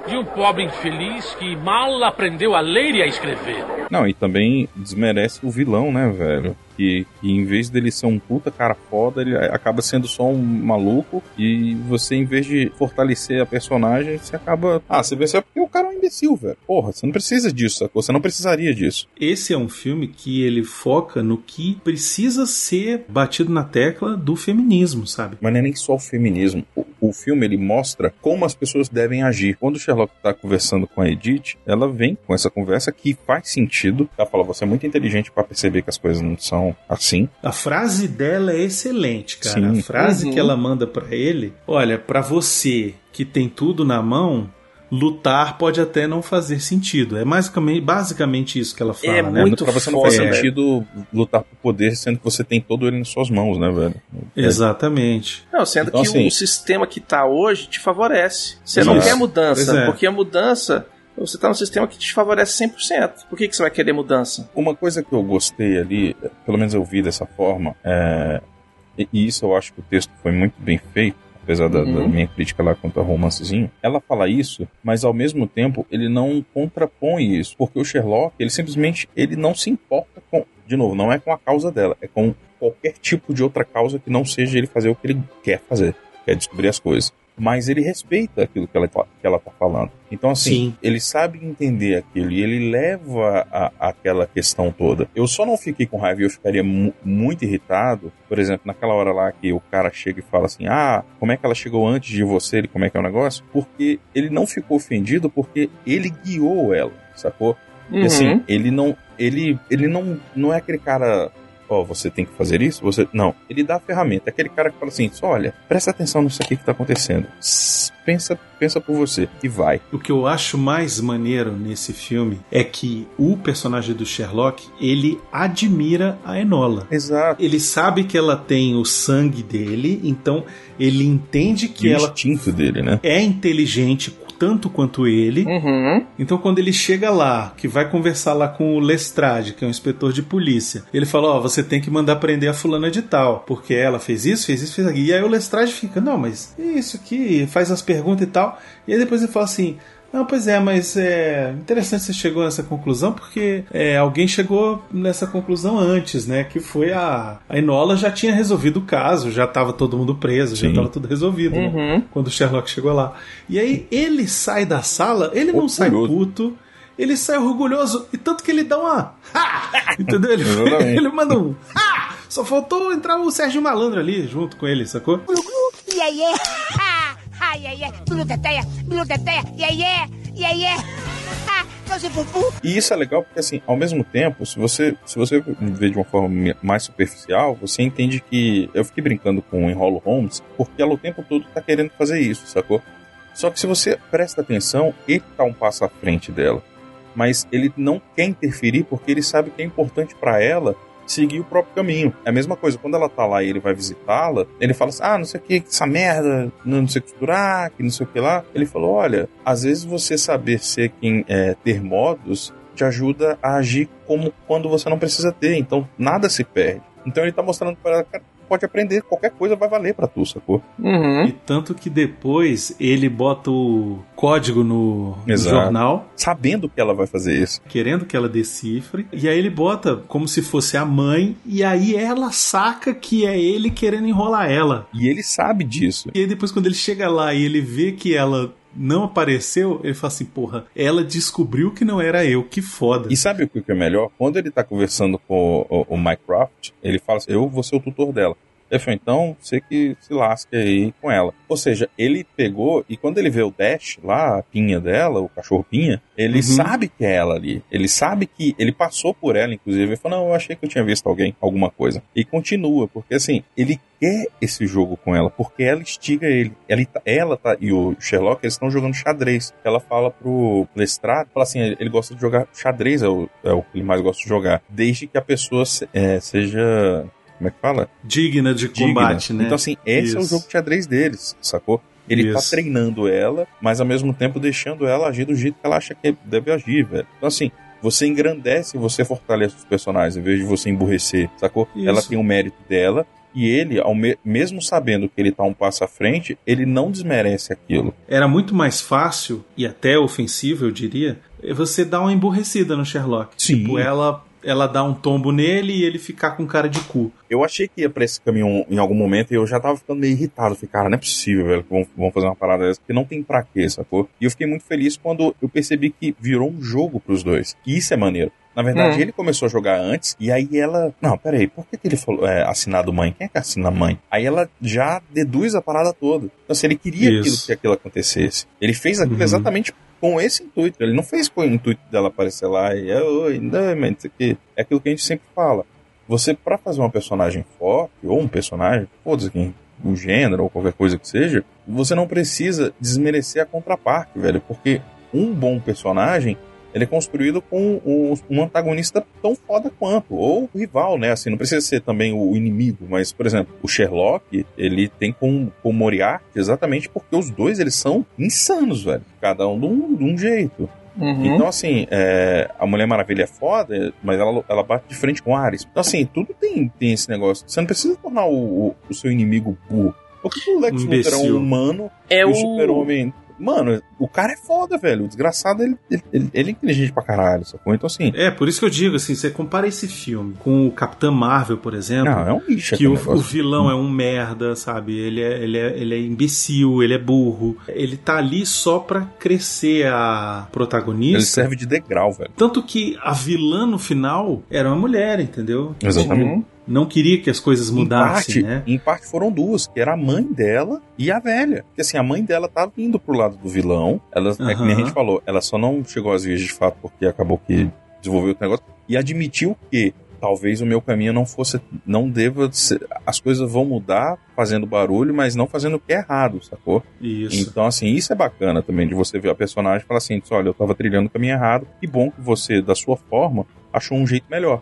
De um pobre infeliz que mal aprendeu a ler e a escrever. Não, e também desmerece o vilão, né, velho? Que, que em vez dele ser um puta cara foda, ele acaba sendo só um maluco. E você, em vez de fortalecer a personagem, você acaba. Ah, você venceu porque o cara é um imbecil, velho. Porra, você não precisa disso, sacou? Você não precisaria disso. Esse é um filme que ele foca no que precisa ser batido na tecla do feminismo, sabe? Mas não é nem só o feminismo. O, o filme ele mostra como as pessoas devem agir. Quando o Sherlock tá conversando com a Edith, ela vem com essa conversa que faz sentido. Ela fala: você é muito inteligente pra perceber que as coisas não são assim. A frase dela é excelente, cara. Sim. A frase Uhum. que ela manda pra ele, olha, pra você que tem tudo na mão, lutar pode até não fazer sentido. É basicamente, basicamente isso que ela fala, É né? muito pra você não faz sentido lutar por poder, sendo que você tem todo ele nas suas mãos, né, velho? Exatamente. Não, sendo Então, que assim- o sistema que tá hoje te favorece. Você Isso. não quer mudança, é. porque a mudança, você tá num sistema que te favorece 100%. Por que, que você vai querer mudança? Uma coisa que eu gostei ali, pelo menos eu vi dessa forma, é... e isso eu acho que o texto foi muito bem feito, apesar da, Uhum. da minha crítica lá quanto ao romancezinho. Ela fala isso, mas ao mesmo tempo ele não contrapõe isso, porque o Sherlock, ele simplesmente ele não se importa com, de novo, não é com a causa dela, é com qualquer tipo de outra causa que não seja ele fazer o que ele quer fazer, que é descobrir as coisas. Mas ele respeita aquilo que ela, que ela tá falando. Então, assim, Sim. ele sabe entender aquilo e ele leva a, aquela questão toda. Eu só não fiquei com raiva e eu ficaria mu- muito irritado, por exemplo, naquela hora lá que o cara chega e fala assim: Ah, como é que ela chegou antes de você? Ele, como é que é o negócio? Porque ele não ficou ofendido porque ele guiou ela, sacou? E assim, Uhum. ele não. Ele, ele não, não é aquele cara. Ó, você tem que fazer isso? Você. Não. Ele dá a ferramenta. É aquele cara que fala assim: olha, presta atenção nisso aqui que tá acontecendo. Pensa, pensa por você. E vai. O que eu acho mais maneiro nesse filme é que o personagem do Sherlock, ele admira a Enola. Exato. Ele sabe que ela tem o sangue dele, então ele entende que E o ela instinto dele, né? é inteligente, tanto quanto ele. Uhum. Então, quando ele chega lá, que vai conversar lá com o Lestrade, que é um inspetor de polícia, ele fala: Ó, você tem que mandar prender a fulana de tal, porque ela fez isso, fez isso, fez aquilo. E aí o Lestrade fica: Não, mas isso aqui, faz as perguntas e tal. E aí depois ele fala assim. Não, pois é, mas é interessante você chegou nessa conclusão porque é, alguém chegou nessa conclusão antes, né? Que foi a. A Enola já tinha resolvido o caso, já tava todo mundo preso, já Sim. tava tudo resolvido, né? Uhum. Quando o Sherlock chegou lá. E aí ele sai da sala, ele não sai puto, ele sai orgulhoso, e tanto que ele dá uma. Ha! Entendeu? Ele, [laughs] ele manda um. Ha! Só faltou entrar o Sérgio Malandro ali junto com ele, sacou? E aí é? Ai, ai, ai. Biluteteia, biluteteia. E aí é? Aí é? Ah, se fufu. E isso é legal porque, assim, ao mesmo tempo, se você, se você vê de uma forma mais superficial, você entende que. Eu fiquei brincando com o Enrolo Holmes, porque ela o tempo todo tá querendo fazer isso, sacou? Só que se você presta atenção, ele tá um passo à frente dela. Mas ele não quer interferir porque ele sabe que é importante pra ela seguir o próprio caminho. É a mesma coisa, quando ela tá lá e ele vai visitá-la, ele fala assim: ah, não sei o que, essa merda, não sei costurar, que não sei o que lá. Ele falou: olha, às vezes você saber ser quem é, ter modos te ajuda a agir como quando você não precisa ter, então nada se perde. Então ele tá mostrando para ela, cara, pode aprender, qualquer coisa vai valer pra tu, sacou? Uhum. E tanto que depois ele bota o código no, no jornal, Sabendo que ela vai fazer isso. querendo que ela decifre, e aí ele bota como se fosse a mãe, e aí ela saca que é ele querendo enrolar ela. E ele sabe disso. E aí depois quando ele chega lá e ele vê que ela não apareceu, ele fala assim, porra, ela descobriu que não era eu, que foda. E sabe o que é melhor? Quando ele tá conversando com o, o, o Mycroft, ele fala assim, eu vou ser o tutor dela. Ele falou, então você que se lasque aí com ela. Ou seja, ele pegou e quando ele vê o Dash lá, a pinha dela, o cachorro pinha, ele Uhum. sabe que é ela ali. Ele sabe que ele passou por ela, inclusive. Ele falou, não, eu achei que eu tinha visto alguém, alguma coisa. E continua, porque assim, ele quer esse jogo com ela, porque ela instiga ele. Ela, tá- ela tá, e o Sherlock, eles estão jogando xadrez. Ela fala pro Lestrade, fala assim, ele gosta de jogar xadrez, é o, é o que ele mais gosta de jogar. Desde que a pessoa se- é, seja... Como é que fala? Digna de digna. combate, né? Então, assim, esse é o Isso. jogo de xadrez deles, sacou? Ele tá Isso. treinando ela, mas ao mesmo tempo deixando ela agir do jeito que ela acha que deve agir, velho. Então, assim, você engrandece e você fortalece os personagens, em vez de você emburrecer, sacou? Isso. Ela tem o mérito dela. E ele, ao me- mesmo sabendo que ele tá um passo à frente, ele não desmerece aquilo. Era muito mais fácil, e até ofensivo, eu diria, você dar uma emburrecida no Sherlock. Sim. Tipo, ela, ela dá um tombo nele e ele ficar com cara de cu. Eu achei que ia pra esse caminho em algum momento e eu já tava ficando meio irritado. Falei, cara, não é possível, velho, que vão, vão fazer uma parada dessa, porque não tem pra quê, sacou? E eu fiquei muito feliz quando eu percebi que virou um jogo pros dois. E isso é maneiro. Na verdade, Hum. ele começou a jogar antes, e aí ela. Não, peraí, por que, que ele falou é, assinado mãe? Quem é que assina mãe? Aí ela já deduz a parada toda. Então, assim, ele queria aquilo, que aquilo acontecesse. Ele fez aquilo Uhum. exatamente com esse intuito. Ele não fez com o intuito dela aparecer lá e, oi, não, mas isso aqui. É aquilo que a gente sempre fala. Você, pra fazer uma personagem forte, ou um personagem, foda-se quem, um gênero, ou qualquer coisa que seja, você não precisa desmerecer a contraparte, velho, porque um bom personagem ele é construído com o- um antagonista tão foda quanto, ou o rival, né? Assim, não precisa ser também o inimigo, mas, por exemplo, o Sherlock, ele tem com, com o Moriarty exatamente porque os dois, eles são insanos, velho. Cada um de um, de um jeito. Uhum. Então, assim, é, a Mulher Maravilha é foda, mas ela, ela bate de frente com Ares. Então, assim, tudo tem, tem esse negócio. Você não precisa tornar o, o, o seu inimigo burro. Por que o Lex Luthor é um humano É e o o- super-homem... Mano, o cara é foda, velho. O desgraçado, ele, ele, ele- é inteligente pra caralho, sacou? Então, assim... É, por isso que eu digo, assim, você compara esse filme com o Capitã Marvel, por exemplo. Não, é um lixo Que o, o vilão é um merda, sabe? Ele é, ele, é, ele é imbecil, ele é burro. Ele tá ali só pra crescer a protagonista. Ele serve de degrau, velho. Tanto que a vilã no final era uma mulher, entendeu? Exatamente. Uhum. Não queria que as coisas Em mudassem, parte, né? em parte foram duas, que era a mãe dela e a velha. Porque assim, a mãe dela tava indo pro lado do vilão. Ela, é que nem a gente falou, ela só não chegou às vias de fato porque acabou que desenvolveu o negócio. E admitiu que talvez o meu caminho não fosse, não deva ser, as coisas vão mudar fazendo barulho, mas não fazendo o que é errado, sacou? Isso. Então, assim, isso é bacana também, de você ver a personagem e falar assim, olha, eu tava trilhando o caminho errado, que bom que você, da sua forma, achou um jeito melhor.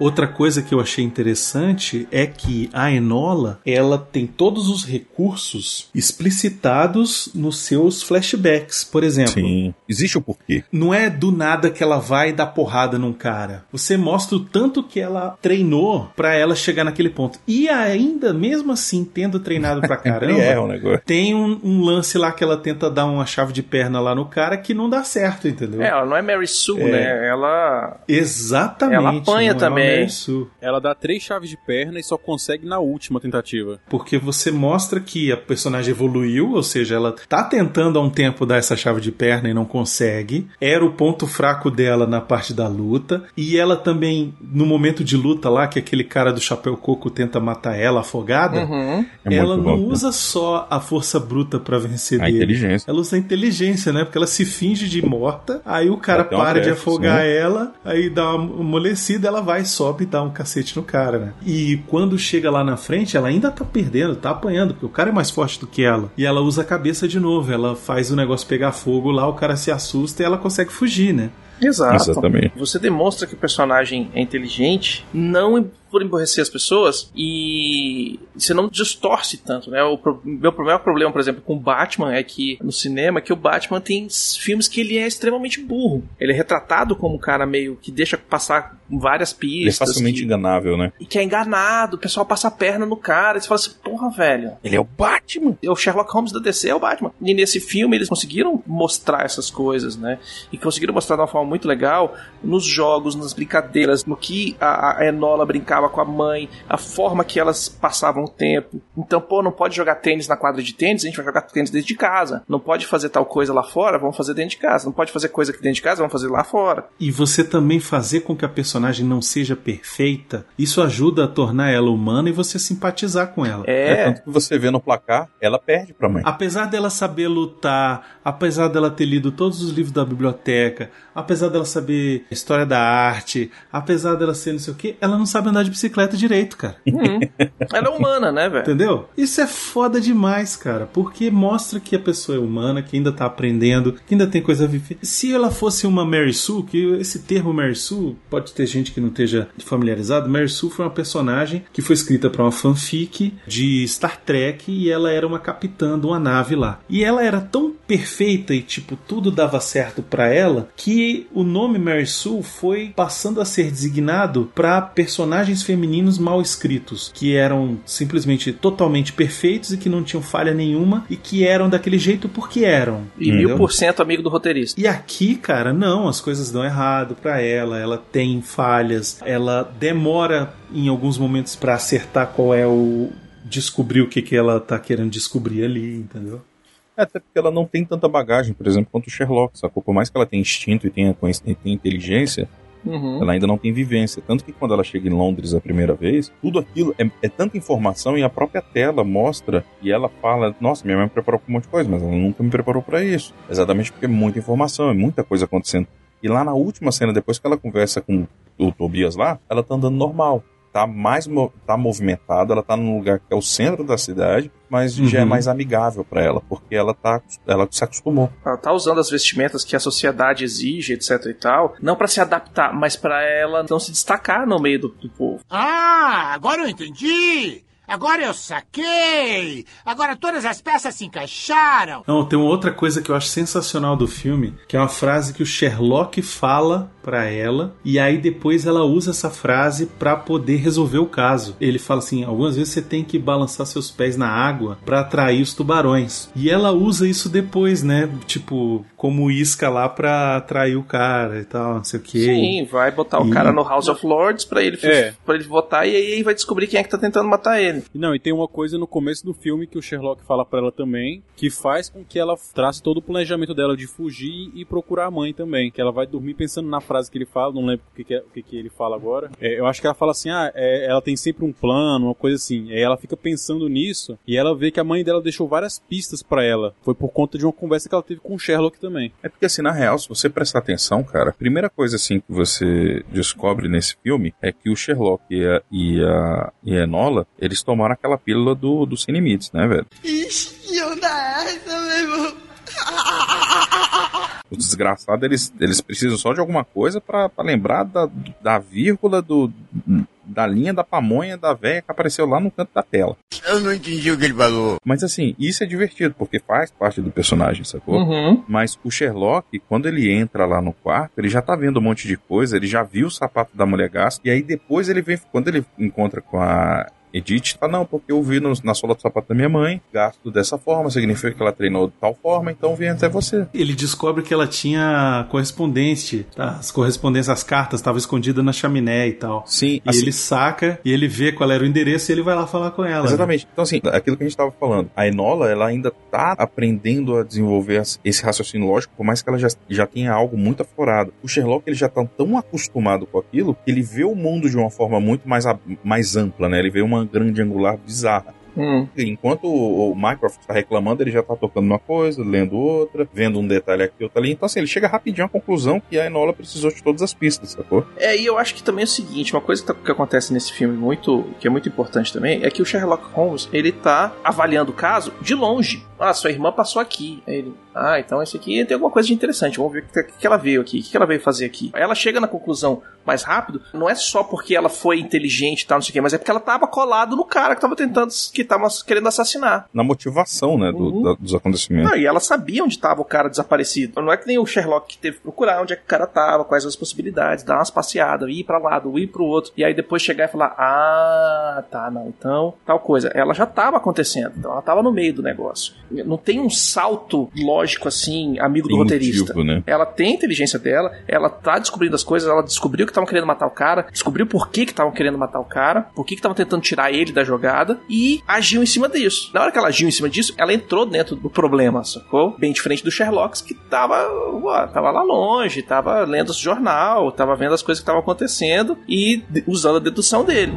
Outra coisa que eu achei interessante é que a Enola, ela tem todos os recursos explicitados nos seus flashbacks, por exemplo. Sim. Existe o porquê. Não é do nada que ela vai dar porrada num cara. Você mostra o tanto que ela treinou para ela chegar naquele ponto. E ainda, mesmo assim, tendo treinado pra [laughs] caramba, é um negócio. tem um, um, lance lá que ela tenta dar uma chave de perna lá no cara que não dá certo, entendeu? É, ela não é Mary Sue, é. né? Ela. Exatamente. Ela apanha também. Ela dá três chaves de perna e só consegue na última tentativa. Porque você mostra que a personagem evoluiu, ou seja, ela tá tentando há um tempo dar essa chave de perna e não consegue. Era o ponto fraco dela na parte da luta. E ela também, no momento de luta lá, que aquele cara do chapéu coco tenta matar ela afogada, uhum. ela não bom, usa só a força bruta para vencer a dele. inteligência. Ela usa a inteligência, né? Porque ela se finge de morta, aí o cara para de afogar né? ela, aí dá uma amolecida, ela vai sobe e dá um cacete no cara, né? E quando chega lá na frente, ela ainda tá perdendo, tá apanhando, porque o cara é mais forte do que ela. E ela usa a cabeça de novo, ela faz o negócio pegar fogo lá, o cara se assusta e ela consegue fugir, né? Exato. Exatamente. Você demonstra que o personagem é inteligente, não por emborrecer as pessoas e você não distorce tanto, né? O pro... meu problema, problema, por exemplo, com o Batman é que no cinema é que o Batman tem filmes que ele é extremamente burro. Ele é retratado como um cara meio que deixa passar várias pistas. Ele é facilmente que... enganável, né? E que é enganado, o pessoal passa a perna no cara e você fala assim, porra, velho, ele é o Batman. É o Sherlock Holmes da DC é o Batman. E nesse filme eles conseguiram mostrar essas coisas, né? E conseguiram mostrar de uma forma muito legal nos jogos, nas brincadeiras, no que a, a Enola brincava com a mãe, a forma que elas passavam o tempo. Então, pô, não pode jogar tênis na quadra de tênis, a gente vai jogar tênis dentro de casa. Não pode fazer tal coisa lá fora, vamos fazer dentro de casa. Não pode fazer coisa aqui dentro de casa, vamos fazer lá fora. E você também fazer com que a personagem não seja perfeita, isso ajuda a tornar ela humana e você simpatizar com ela. É, é tanto que você vê no placar, ela perde pra mãe. Apesar dela saber lutar, apesar dela ter lido todos os livros da biblioteca, apesar dela saber história da arte, apesar dela ser não sei o que, ela não sabe andar de bicicleta direito, cara. Uhum. [laughs] ela é humana, né, velho? Entendeu? Isso é foda demais, cara, porque mostra que a pessoa é humana, que ainda tá aprendendo, que ainda tem coisa a viver. Se ela fosse uma Mary Sue, que esse termo Mary Sue, pode ter gente que não esteja familiarizado, Mary Sue foi uma personagem que foi escrita para uma fanfic de Star Trek e ela era uma capitã de uma nave lá. E ela era tão perfeita e, tipo, tudo dava certo para ela que o nome Mary Sue foi passando a ser designado para personagens femininos mal escritos, que eram simplesmente totalmente perfeitos e que não tinham falha nenhuma e que eram daquele jeito porque eram. E mil por cento amigo do roteirista. E aqui, cara, não, as coisas dão errado para ela, ela tem falhas, ela demora em alguns momentos para acertar qual é o descobrir o que, que ela tá querendo descobrir ali, entendeu? É, até porque ela não tem tanta bagagem, por exemplo, quanto o Sherlock, sacou? Por mais que ela tenha instinto e tenha, e tenha inteligência, Uhum. Ela ainda não tem vivência. Tanto que quando ela chega em Londres a primeira vez, tudo aquilo é, é, tanta informação e a própria tela mostra e ela fala: Nossa, minha mãe me preparou para um monte de coisa, mas ela nunca me preparou para isso. Exatamente porque é muita informação, é muita coisa acontecendo. E lá na última cena, depois que ela conversa com o Tobias lá, ela tá andando normal tá mais tá movimentada, ela tá num lugar que é o centro da cidade, mas uhum. já é mais amigável para ela, porque ela tá ela se acostumou. Ela tá usando as vestimentas que a sociedade exige, etc e tal, não para se adaptar, mas para ela não se destacar no meio do, do povo. Ah, agora eu entendi. Agora eu saquei! Agora todas as peças se encaixaram! Não, tem uma outra coisa que eu acho sensacional do filme, que é uma frase que o Sherlock fala para ela, e aí depois ela usa essa frase para poder resolver o caso. Ele fala assim: algumas vezes você tem que balançar seus pés na água para atrair os tubarões. E ela usa isso depois, né? Tipo, como isca lá pra atrair o cara e tal, não sei o que. Sim, vai botar o e... cara no House of Lords pra ele, é. Pra ele votar e aí vai descobrir quem é que tá tentando matar ele. Não, e tem uma coisa no começo do filme que o Sherlock fala pra ela também, que faz com que ela trace todo o planejamento dela de fugir e procurar a mãe também. Que ela vai dormir pensando na frase que ele fala, não lembro o que, que, é- o que, que ele fala agora. É, eu acho que ela fala assim: ah, é, ela tem sempre um plano, uma coisa assim. Aí ela fica pensando nisso e ela vê que a mãe dela deixou várias pistas pra ela. Foi por conta de uma conversa que ela teve com o Sherlock também. É porque, assim, na real, se você prestar atenção, cara, a primeira coisa, assim, que você descobre nesse filme é que o Sherlock e a, e a, e a Enola, eles tomaram aquela pílula do, do Sem Limites, né, velho? Ixi, que onda é essa, meu irmão? Os desgraçados, eles, eles precisam só de alguma coisa pra pra lembrar da, da vírgula do, da linha da pamonha da véia que apareceu lá no canto da tela. Eu não entendi o que ele falou. Mas assim, isso é divertido, porque faz parte do personagem, sacou? Uhum. Mas o Sherlock, quando ele entra lá no quarto, ele já tá vendo um monte de coisa, ele já viu o sapato da mulher gasta, e aí depois ele vem, quando ele encontra com a Edith, tá não, porque eu vi no- na sola do sapato da minha mãe, gasto dessa forma, significa que ela treinou de tal forma, então vem até você. Ele descobre que ela tinha correspondente, tá? As correspondências, as cartas estavam escondidas na chaminé e tal. Sim, E assim- ele saca e ele vê qual era o endereço e ele vai lá falar com ela. né? Exatamente. Então, assim, aquilo que a gente estava falando. A Enola, ela ainda tá aprendendo a desenvolver esse raciocínio lógico, por mais que ela já, já tenha algo muito aflorado. O Sherlock, ele já tá tão acostumado com aquilo que ele vê o mundo de uma forma muito mais, mais ampla, né? Ele vê uma grande angular bizarra. Hum. Enquanto o o Mycroft está reclamando, ele já tá tocando uma coisa, lendo outra, vendo um detalhe aqui, outro ali. Então, assim, ele chega rapidinho à conclusão que a Enola precisou de todas as pistas, sacou? É, e eu acho que também é o seguinte, uma coisa que, tá- que acontece nesse filme muito, que é muito importante também, é que o Sherlock Holmes, ele tá avaliando o caso de longe. Ah, sua irmã passou aqui. Aí ele, ah, então esse aqui tem alguma coisa de interessante, vamos ver o que, que ela veio aqui, o que ela veio fazer aqui. Aí ela chega na conclusão mais rápido, não é só porque ela foi inteligente e tal, não sei o quê, mas é porque ela tava colado no cara que tava tentando, que tava querendo assassinar. Na motivação, né, do- da- dos acontecimentos. Não, e ela sabia onde estava o cara desaparecido. Não é que nem o Sherlock que teve que procurar onde é que o cara tava, quais as possibilidades, dar umas passeadas, ir pra um lado, ir pro outro, e aí depois chegar e falar: Ah, tá, não, então, tal coisa. Ela já tava acontecendo, então ela tava no meio do negócio. Não tem um salto lógico assim, amigo do roteirista. né? Ela tem a inteligência dela, ela tá descobrindo as coisas, ela descobriu que estavam querendo matar o cara, descobriu por que que estavam querendo matar o cara, por que que estavam tentando tirar ele da jogada e agiu em cima disso. Na hora que ela agiu em cima disso, ela entrou dentro do problema, sacou? Bem diferente do Sherlock, que tava, ué, tava lá longe, tava lendo o jornal, tava vendo as coisas que estavam acontecendo e usando a dedução dele.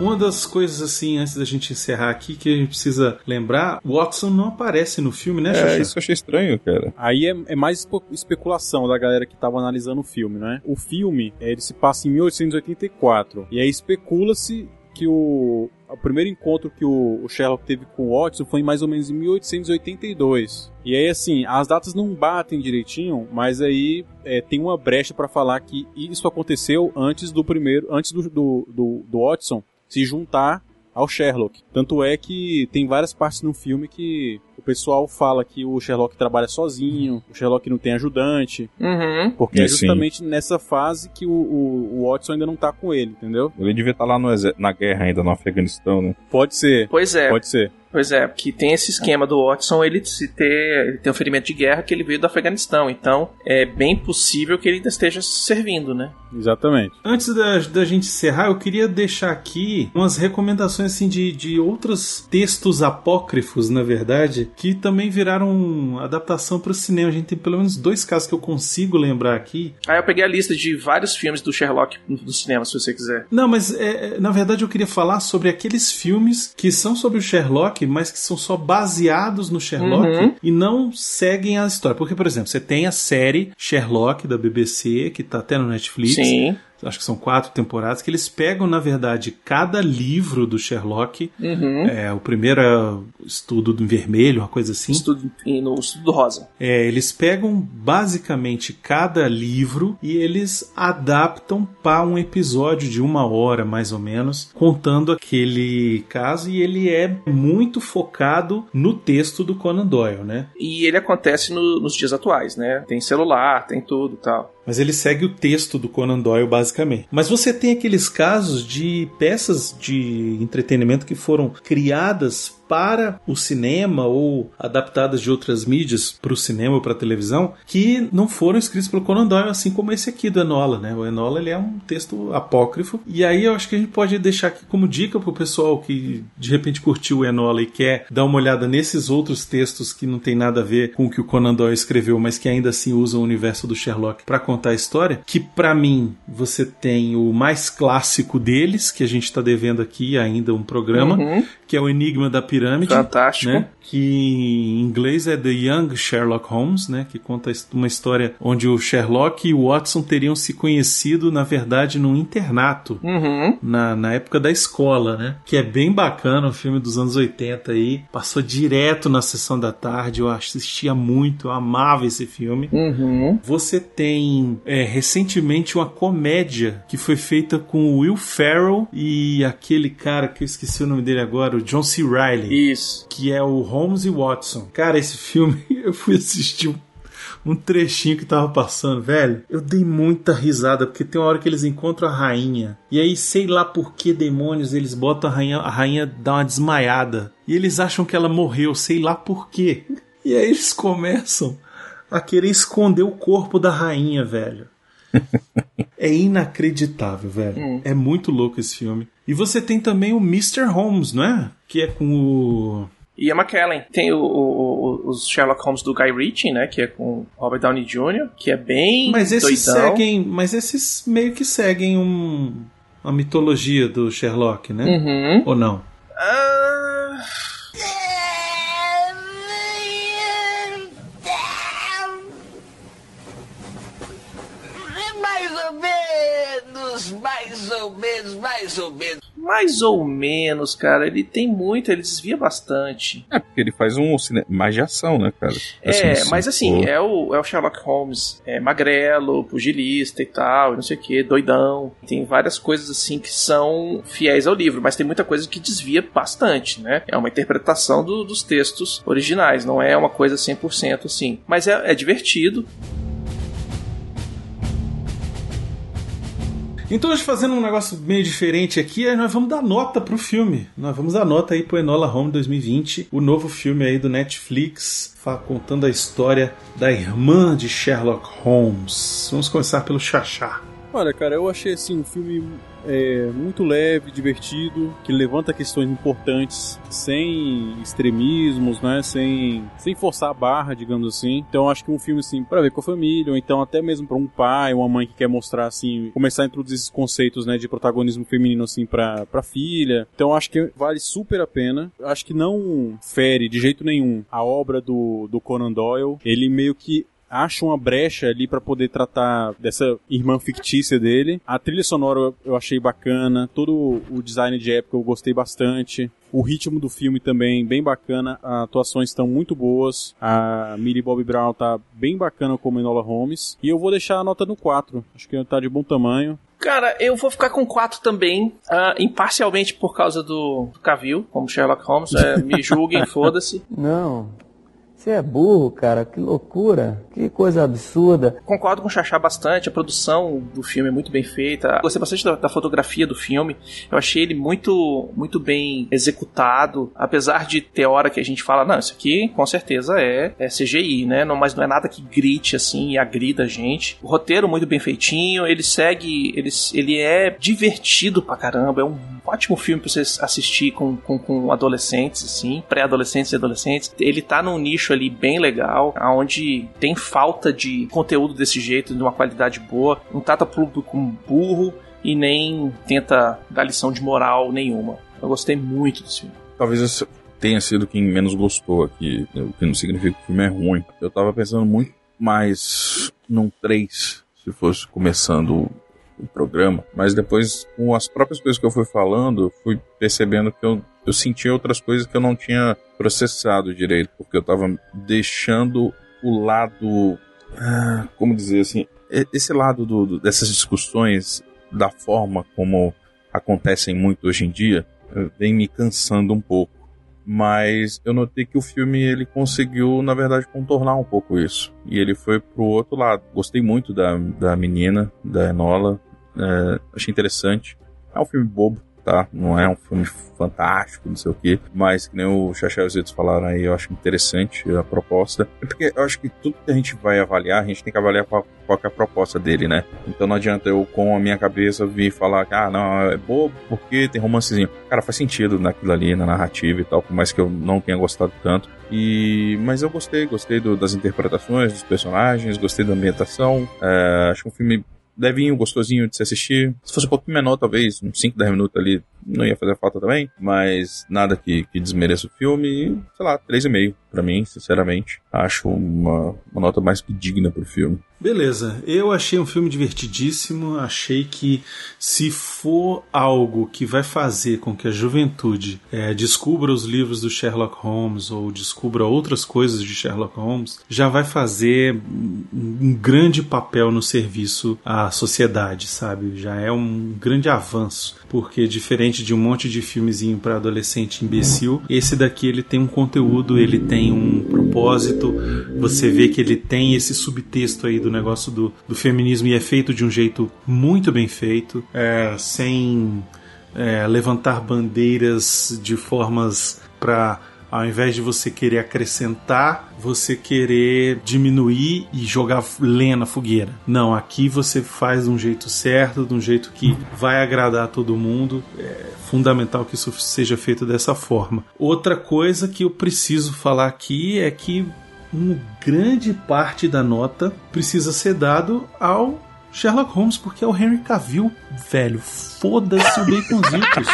Uma das coisas, assim, antes da gente encerrar aqui, que a gente precisa lembrar, o Watson não aparece no filme, né, É, Xuxa? isso eu achei estranho, cara. Aí é, é mais espe- especulação da galera que tava analisando o filme, né? O filme, é, ele se passa em 1884. E aí especula-se que o, o primeiro encontro que o, Sherlock teve com o Watson foi em mais ou menos em 1882. E aí, assim, as datas não batem direitinho, mas aí é, tem uma brecha pra falar que isso aconteceu antes do primeiro, antes do, do, do, do Watson se juntar ao Sherlock. Tanto é que tem várias partes no filme que o pessoal fala que o Sherlock trabalha sozinho, o Sherlock não tem ajudante, Uhum. porque é Sim. justamente nessa fase que o, o, o Watson ainda não tá com ele, entendeu? Ele devia estar lá no na guerra ainda, no Afeganistão, né? Pode ser. Pois é. Pode ser. Pois é, que tem esse esquema do Watson, ele se ter, ele tem um ferimento de guerra que ele veio do Afeganistão, então é bem possível que ele ainda esteja servindo, né? Exatamente. Antes da, da gente encerrar, eu queria deixar aqui umas recomendações assim, de, de outros textos apócrifos, na verdade, que também viraram adaptação para o cinema. A gente tem pelo menos dois casos que eu consigo lembrar aqui. Aí eu peguei a lista de vários filmes do Sherlock no, no cinema, se você quiser. Não, mas é, é, na verdade eu queria falar sobre aqueles filmes que são sobre o Sherlock, mas que são só baseados no Sherlock Uhum. e não seguem a história. Porque, por exemplo, você tem a série Sherlock da BBC, que tá até no Netflix. Sim. Acho que são quatro temporadas, que eles pegam, na verdade, cada livro do Sherlock. Uhum. É, o primeiro é o estudo do vermelho, uma coisa assim. Estudo, e no estudo do Rosa. É, eles pegam basicamente cada livro e eles adaptam para um episódio de uma hora, mais ou menos, contando aquele caso e ele é muito focado no texto do Conan Doyle, né? E ele acontece no- nos dias atuais, né? Tem celular, tem tudo e tal. Mas ele segue o texto do Conan Doyle, basicamente. Mas você tem aqueles casos de peças de entretenimento que foram criadas para o cinema ou adaptadas de outras mídias para o cinema ou para televisão que não foram escritos pelo Conan Doyle, assim como esse aqui do Enola, né? O Enola ele é um texto apócrifo e aí eu acho que a gente pode deixar aqui como dica pro pessoal que de repente curtiu o Enola e quer dar uma olhada nesses outros textos que não tem nada a ver com o que o Conan Doyle escreveu, mas que ainda assim usam o universo do Sherlock para contar a história, que para mim você tem o mais clássico deles, que a gente está devendo aqui ainda um programa, Uhum. que é o Enigma da Pirâmide. Fantástico. Né? Que em inglês é The Young Sherlock Holmes, né? Que conta uma história onde o Sherlock e o Watson teriam se conhecido, na verdade, num internato. Uhum. Na, na época da escola, né? Que é bem bacana, um filme dos anos 80 aí. Passou direto na sessão da tarde, eu assistia muito, eu amava esse filme. Uhum. Você tem é, recentemente uma comédia que foi feita com o Will Ferrell e aquele cara que eu esqueci o nome dele agora, o John C. Reilly. Isso. Que é o Holmes e Watson. Cara, esse filme [laughs] eu fui assistir um trechinho que tava passando, velho. Eu dei muita risada, porque tem uma hora que eles encontram a rainha. E aí, sei lá por que demônios, eles botam a rainha, a rainha dá uma desmaiada. E eles acham que ela morreu, sei lá por quê. [laughs] E aí eles começam a querer esconder o corpo da rainha, velho. [laughs] É inacreditável, velho. Hum. É muito louco esse filme. E você tem também o Mr. Holmes, não é? Que é com o. E a McKellen. Tem o, o- o- os Sherlock Holmes do Guy Ritchie, né? Que é com Robert Downey Jr., que é bem Mas esses doidão. seguem. Mas esses meio que seguem um, a mitologia do Sherlock, né? Uhum. Ou não? Ah, Mais ou menos, mais ou menos, mais ou menos. Mais ou menos, cara. Ele tem muito, ele desvia bastante. É, porque ele faz um cine... mais de ação, né, cara? É, Assim, mas assim, é o, é o Sherlock Holmes é magrelo, pugilista e tal, não sei o que, doidão. Tem várias coisas assim que são fiéis ao livro, mas tem muita coisa que desvia bastante, né? É uma interpretação do- dos textos originais, não é uma coisa 100% assim. Mas é, é divertido. Então, hoje fazendo um negócio meio diferente aqui, nós vamos dar nota pro filme. Nós vamos dar nota aí pro Enola Home 2020, o novo filme aí do Netflix, contando a história da irmã de Sherlock Holmes. Vamos começar pelo Xaxá. Olha, cara, eu achei assim um filme é, muito leve, divertido, que levanta questões importantes sem extremismos, né? Sem, sem forçar a barra, digamos assim. Então acho que um filme assim para ver com a família, ou então até mesmo para um pai, uma mãe que quer mostrar assim, começar a introduzir esses conceitos, né, de protagonismo feminino assim para para filha. Então acho que vale super a pena. Acho que não fere de jeito nenhum a obra do do Conan Doyle. Ele meio que acha uma brecha ali pra poder tratar dessa irmã fictícia dele. A trilha sonora eu achei bacana, todo o design de época eu gostei bastante. O ritmo do filme também bem bacana, as atuações estão muito boas. A Millie Bobby Brown tá bem bacana como Enola Holmes. E eu vou deixar a nota no 4. Acho que tá de bom tamanho. Cara, eu vou ficar com 4 também, ah, imparcialmente por causa do, do Cavill, como Sherlock Holmes. É, me julguem, [laughs] foda-se. Não. Você é burro, cara. Que loucura. Que coisa absurda. Concordo com o Xaxá bastante, a produção do filme é muito bem feita. Gostei bastante da, da fotografia do filme. Eu achei ele muito, muito bem executado. Apesar de ter hora que a gente fala, não, isso aqui com certeza é, é CGI, né? Não, mas não é nada que grite assim e agrida a gente. O roteiro muito bem feitinho, ele segue. Ele, ele é divertido pra caramba. É um ótimo filme pra você assistir com, com, com adolescentes, assim, pré-adolescentes e adolescentes. Ele tá num nicho ali bem legal, onde tem falta de conteúdo desse jeito, de uma qualidade boa. Não trata público como burro e nem tenta dar lição de moral nenhuma. Eu gostei muito desse filme. Talvez esse tenha sido quem menos gostou aqui, o que não significa que o filme é ruim. Eu tava pensando muito mais num 3, se fosse começando o programa, mas depois, com as próprias coisas que eu fui falando, fui percebendo que eu, eu sentia outras coisas que eu não tinha processado direito, porque eu tava deixando o lado. ah, Como dizer assim? Esse lado do- do- dessas discussões, da forma como acontecem muito hoje em dia, eh, vem me cansando um pouco. Mas eu notei que o filme ele conseguiu, na verdade, contornar um pouco isso. E ele foi pro outro lado. Gostei muito da, da menina, da Enola. Eh, achei interessante. É um filme bobo, tá? Não é um filme fantástico, não sei o quê, mas que nem o Xaxé e os Zitos falaram aí, eu acho interessante a proposta. É porque eu acho que tudo que a gente vai avaliar, a gente tem que avaliar qual, qual é a proposta dele, né? Então não adianta eu, com a minha cabeça, vir falar que, ah, não, é bobo porque tem romancezinho. Cara, faz sentido naquilo ali, na narrativa e tal, por mais que eu não tenha gostado tanto. E, mas eu gostei, gostei do, das interpretações dos personagens, gostei da ambientação. É, acho um filme levinho, gostosinho de se assistir. Se fosse um pouquinho menor, talvez, uns 5, 10 minutos ali, não ia fazer falta também. Mas nada que, que desmereça o filme. Sei lá, 3,5 pra mim, sinceramente. Acho uma, uma nota mais que digna pro filme. Beleza, eu achei um filme divertidíssimo. Achei que se for algo que vai fazer com que a juventude é, descubra os livros do Sherlock Holmes ou descubra outras coisas de Sherlock Holmes, já vai fazer um grande papel no serviço à sociedade, sabe? Já é um grande avanço, porque diferente de um monte de filmezinho para adolescente imbecil, esse daqui ele tem um conteúdo, ele tem um propósito. Você vê que ele tem esse subtexto aí do negócio do, do feminismo e é feito de um jeito muito bem feito, é, sem é, levantar bandeiras de formas para ao invés de você querer acrescentar, você querer diminuir e jogar lenha na fogueira. Não, aqui você faz de um jeito certo, de um jeito que vai agradar todo mundo. É fundamental que isso seja feito dessa forma. Outra coisa que eu preciso falar aqui é que uma grande parte da nota precisa ser dado ao Sherlock Holmes, porque é o Henry Cavill, velho. Foda-se o Baconzitos.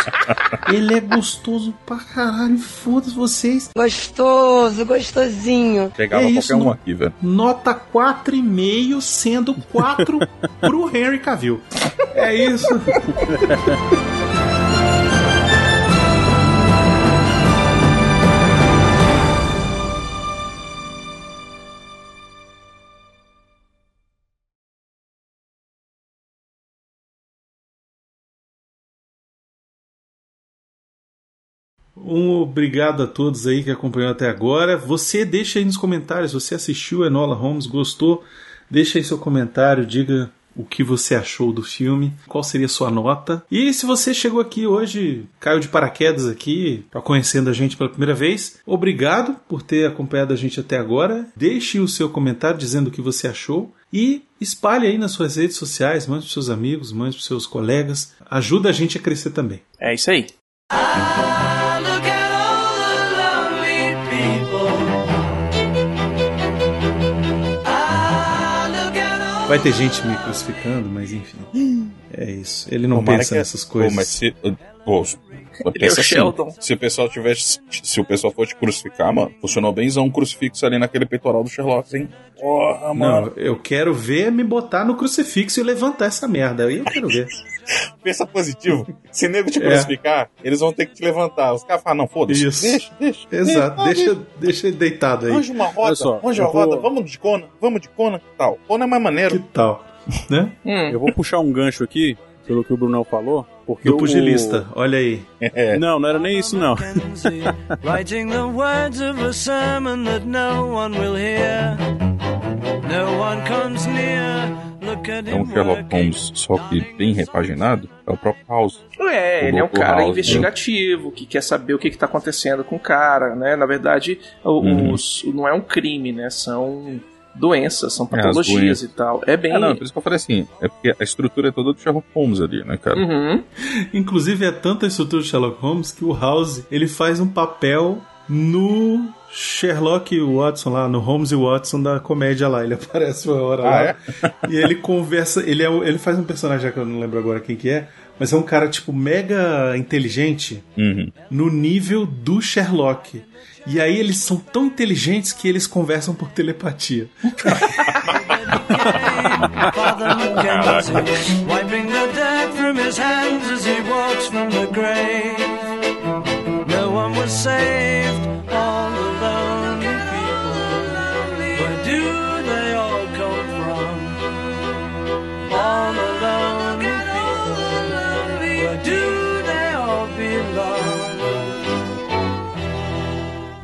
Ele é gostoso pra caralho. Foda-se vocês. Gostoso, gostosinho. Pegava É qualquer isso, um não- aqui, velho. Nota 4,5, sendo 4 [laughs] pro Henry Cavill. É isso. [laughs] Um obrigado a todos aí que acompanhou até agora. Você deixa aí nos comentários, você assistiu Enola Holmes, gostou? Deixa aí seu comentário, diga o que você achou do filme, qual seria a sua nota. E se você chegou aqui hoje, caiu de paraquedas aqui, tá conhecendo a gente pela primeira vez, obrigado por ter acompanhado a gente até agora. Deixe o seu comentário dizendo o que você achou e espalhe aí nas suas redes sociais, mande para seus amigos, mande para seus colegas. Ajuda a gente a crescer também. É isso aí. Vai ter gente me crucificando, mas enfim. É isso. Ele não Tomara pensa que- nessas coisas. Pô, mas se, pô, [laughs] é pensa o assim, Sheldon. se o pessoal tivesse, se o pessoal for te crucificar, mano, funcionou benzão um crucifixo ali naquele peitoral do Sherlock, hein? Porra, mano. Não, eu quero ver me botar no crucifixo e levantar essa merda. Aí eu quero ver. [laughs] Pensa positivo. Se nego te É. crucificar, eles vão ter que te levantar. Os caras falam, não, foda-se. Isso. Deixa, deixa. Exato. Deixa, deixa ele deitado aí. Arranja uma roda, arranja uma roda, vou- vamos de Kona, vamos de Kona, tal. Kona é mais maneiro. Que tal? [laughs] Né? Eu vou puxar um gancho aqui, pelo que o Brunão falou, porque Do o- pugilista, olha aí. Não, não era nem isso não. [laughs] Writing the words of a sermon that no one will hear. No one comes near. Look at É um Sherlock. Holmes, só que bem repaginado, é o próprio House. É, O ele é um cara House, investigativo, que quer saber o que está acontecendo com o cara, né? Na verdade, o- Uhum. os- não é um crime, né? São doenças, são É, as patologias doenças. e tal. É bem. Ah, não, por isso que eu falei assim, é porque a estrutura é toda do Sherlock Holmes ali, né, cara? Uhum. [laughs] Inclusive é tanta a estrutura do Sherlock Holmes que o House ele faz um papel no Sherlock Watson lá, no Holmes e Watson da comédia lá. Ele [laughs] aparece uma hora Ah, lá é? [laughs] e ele conversa. Ele, é, ele faz um personagem que eu não lembro agora quem que é, mas é um cara tipo mega inteligente Uhum. no nível do Sherlock. E aí eles são tão inteligentes que eles conversam por telepatia.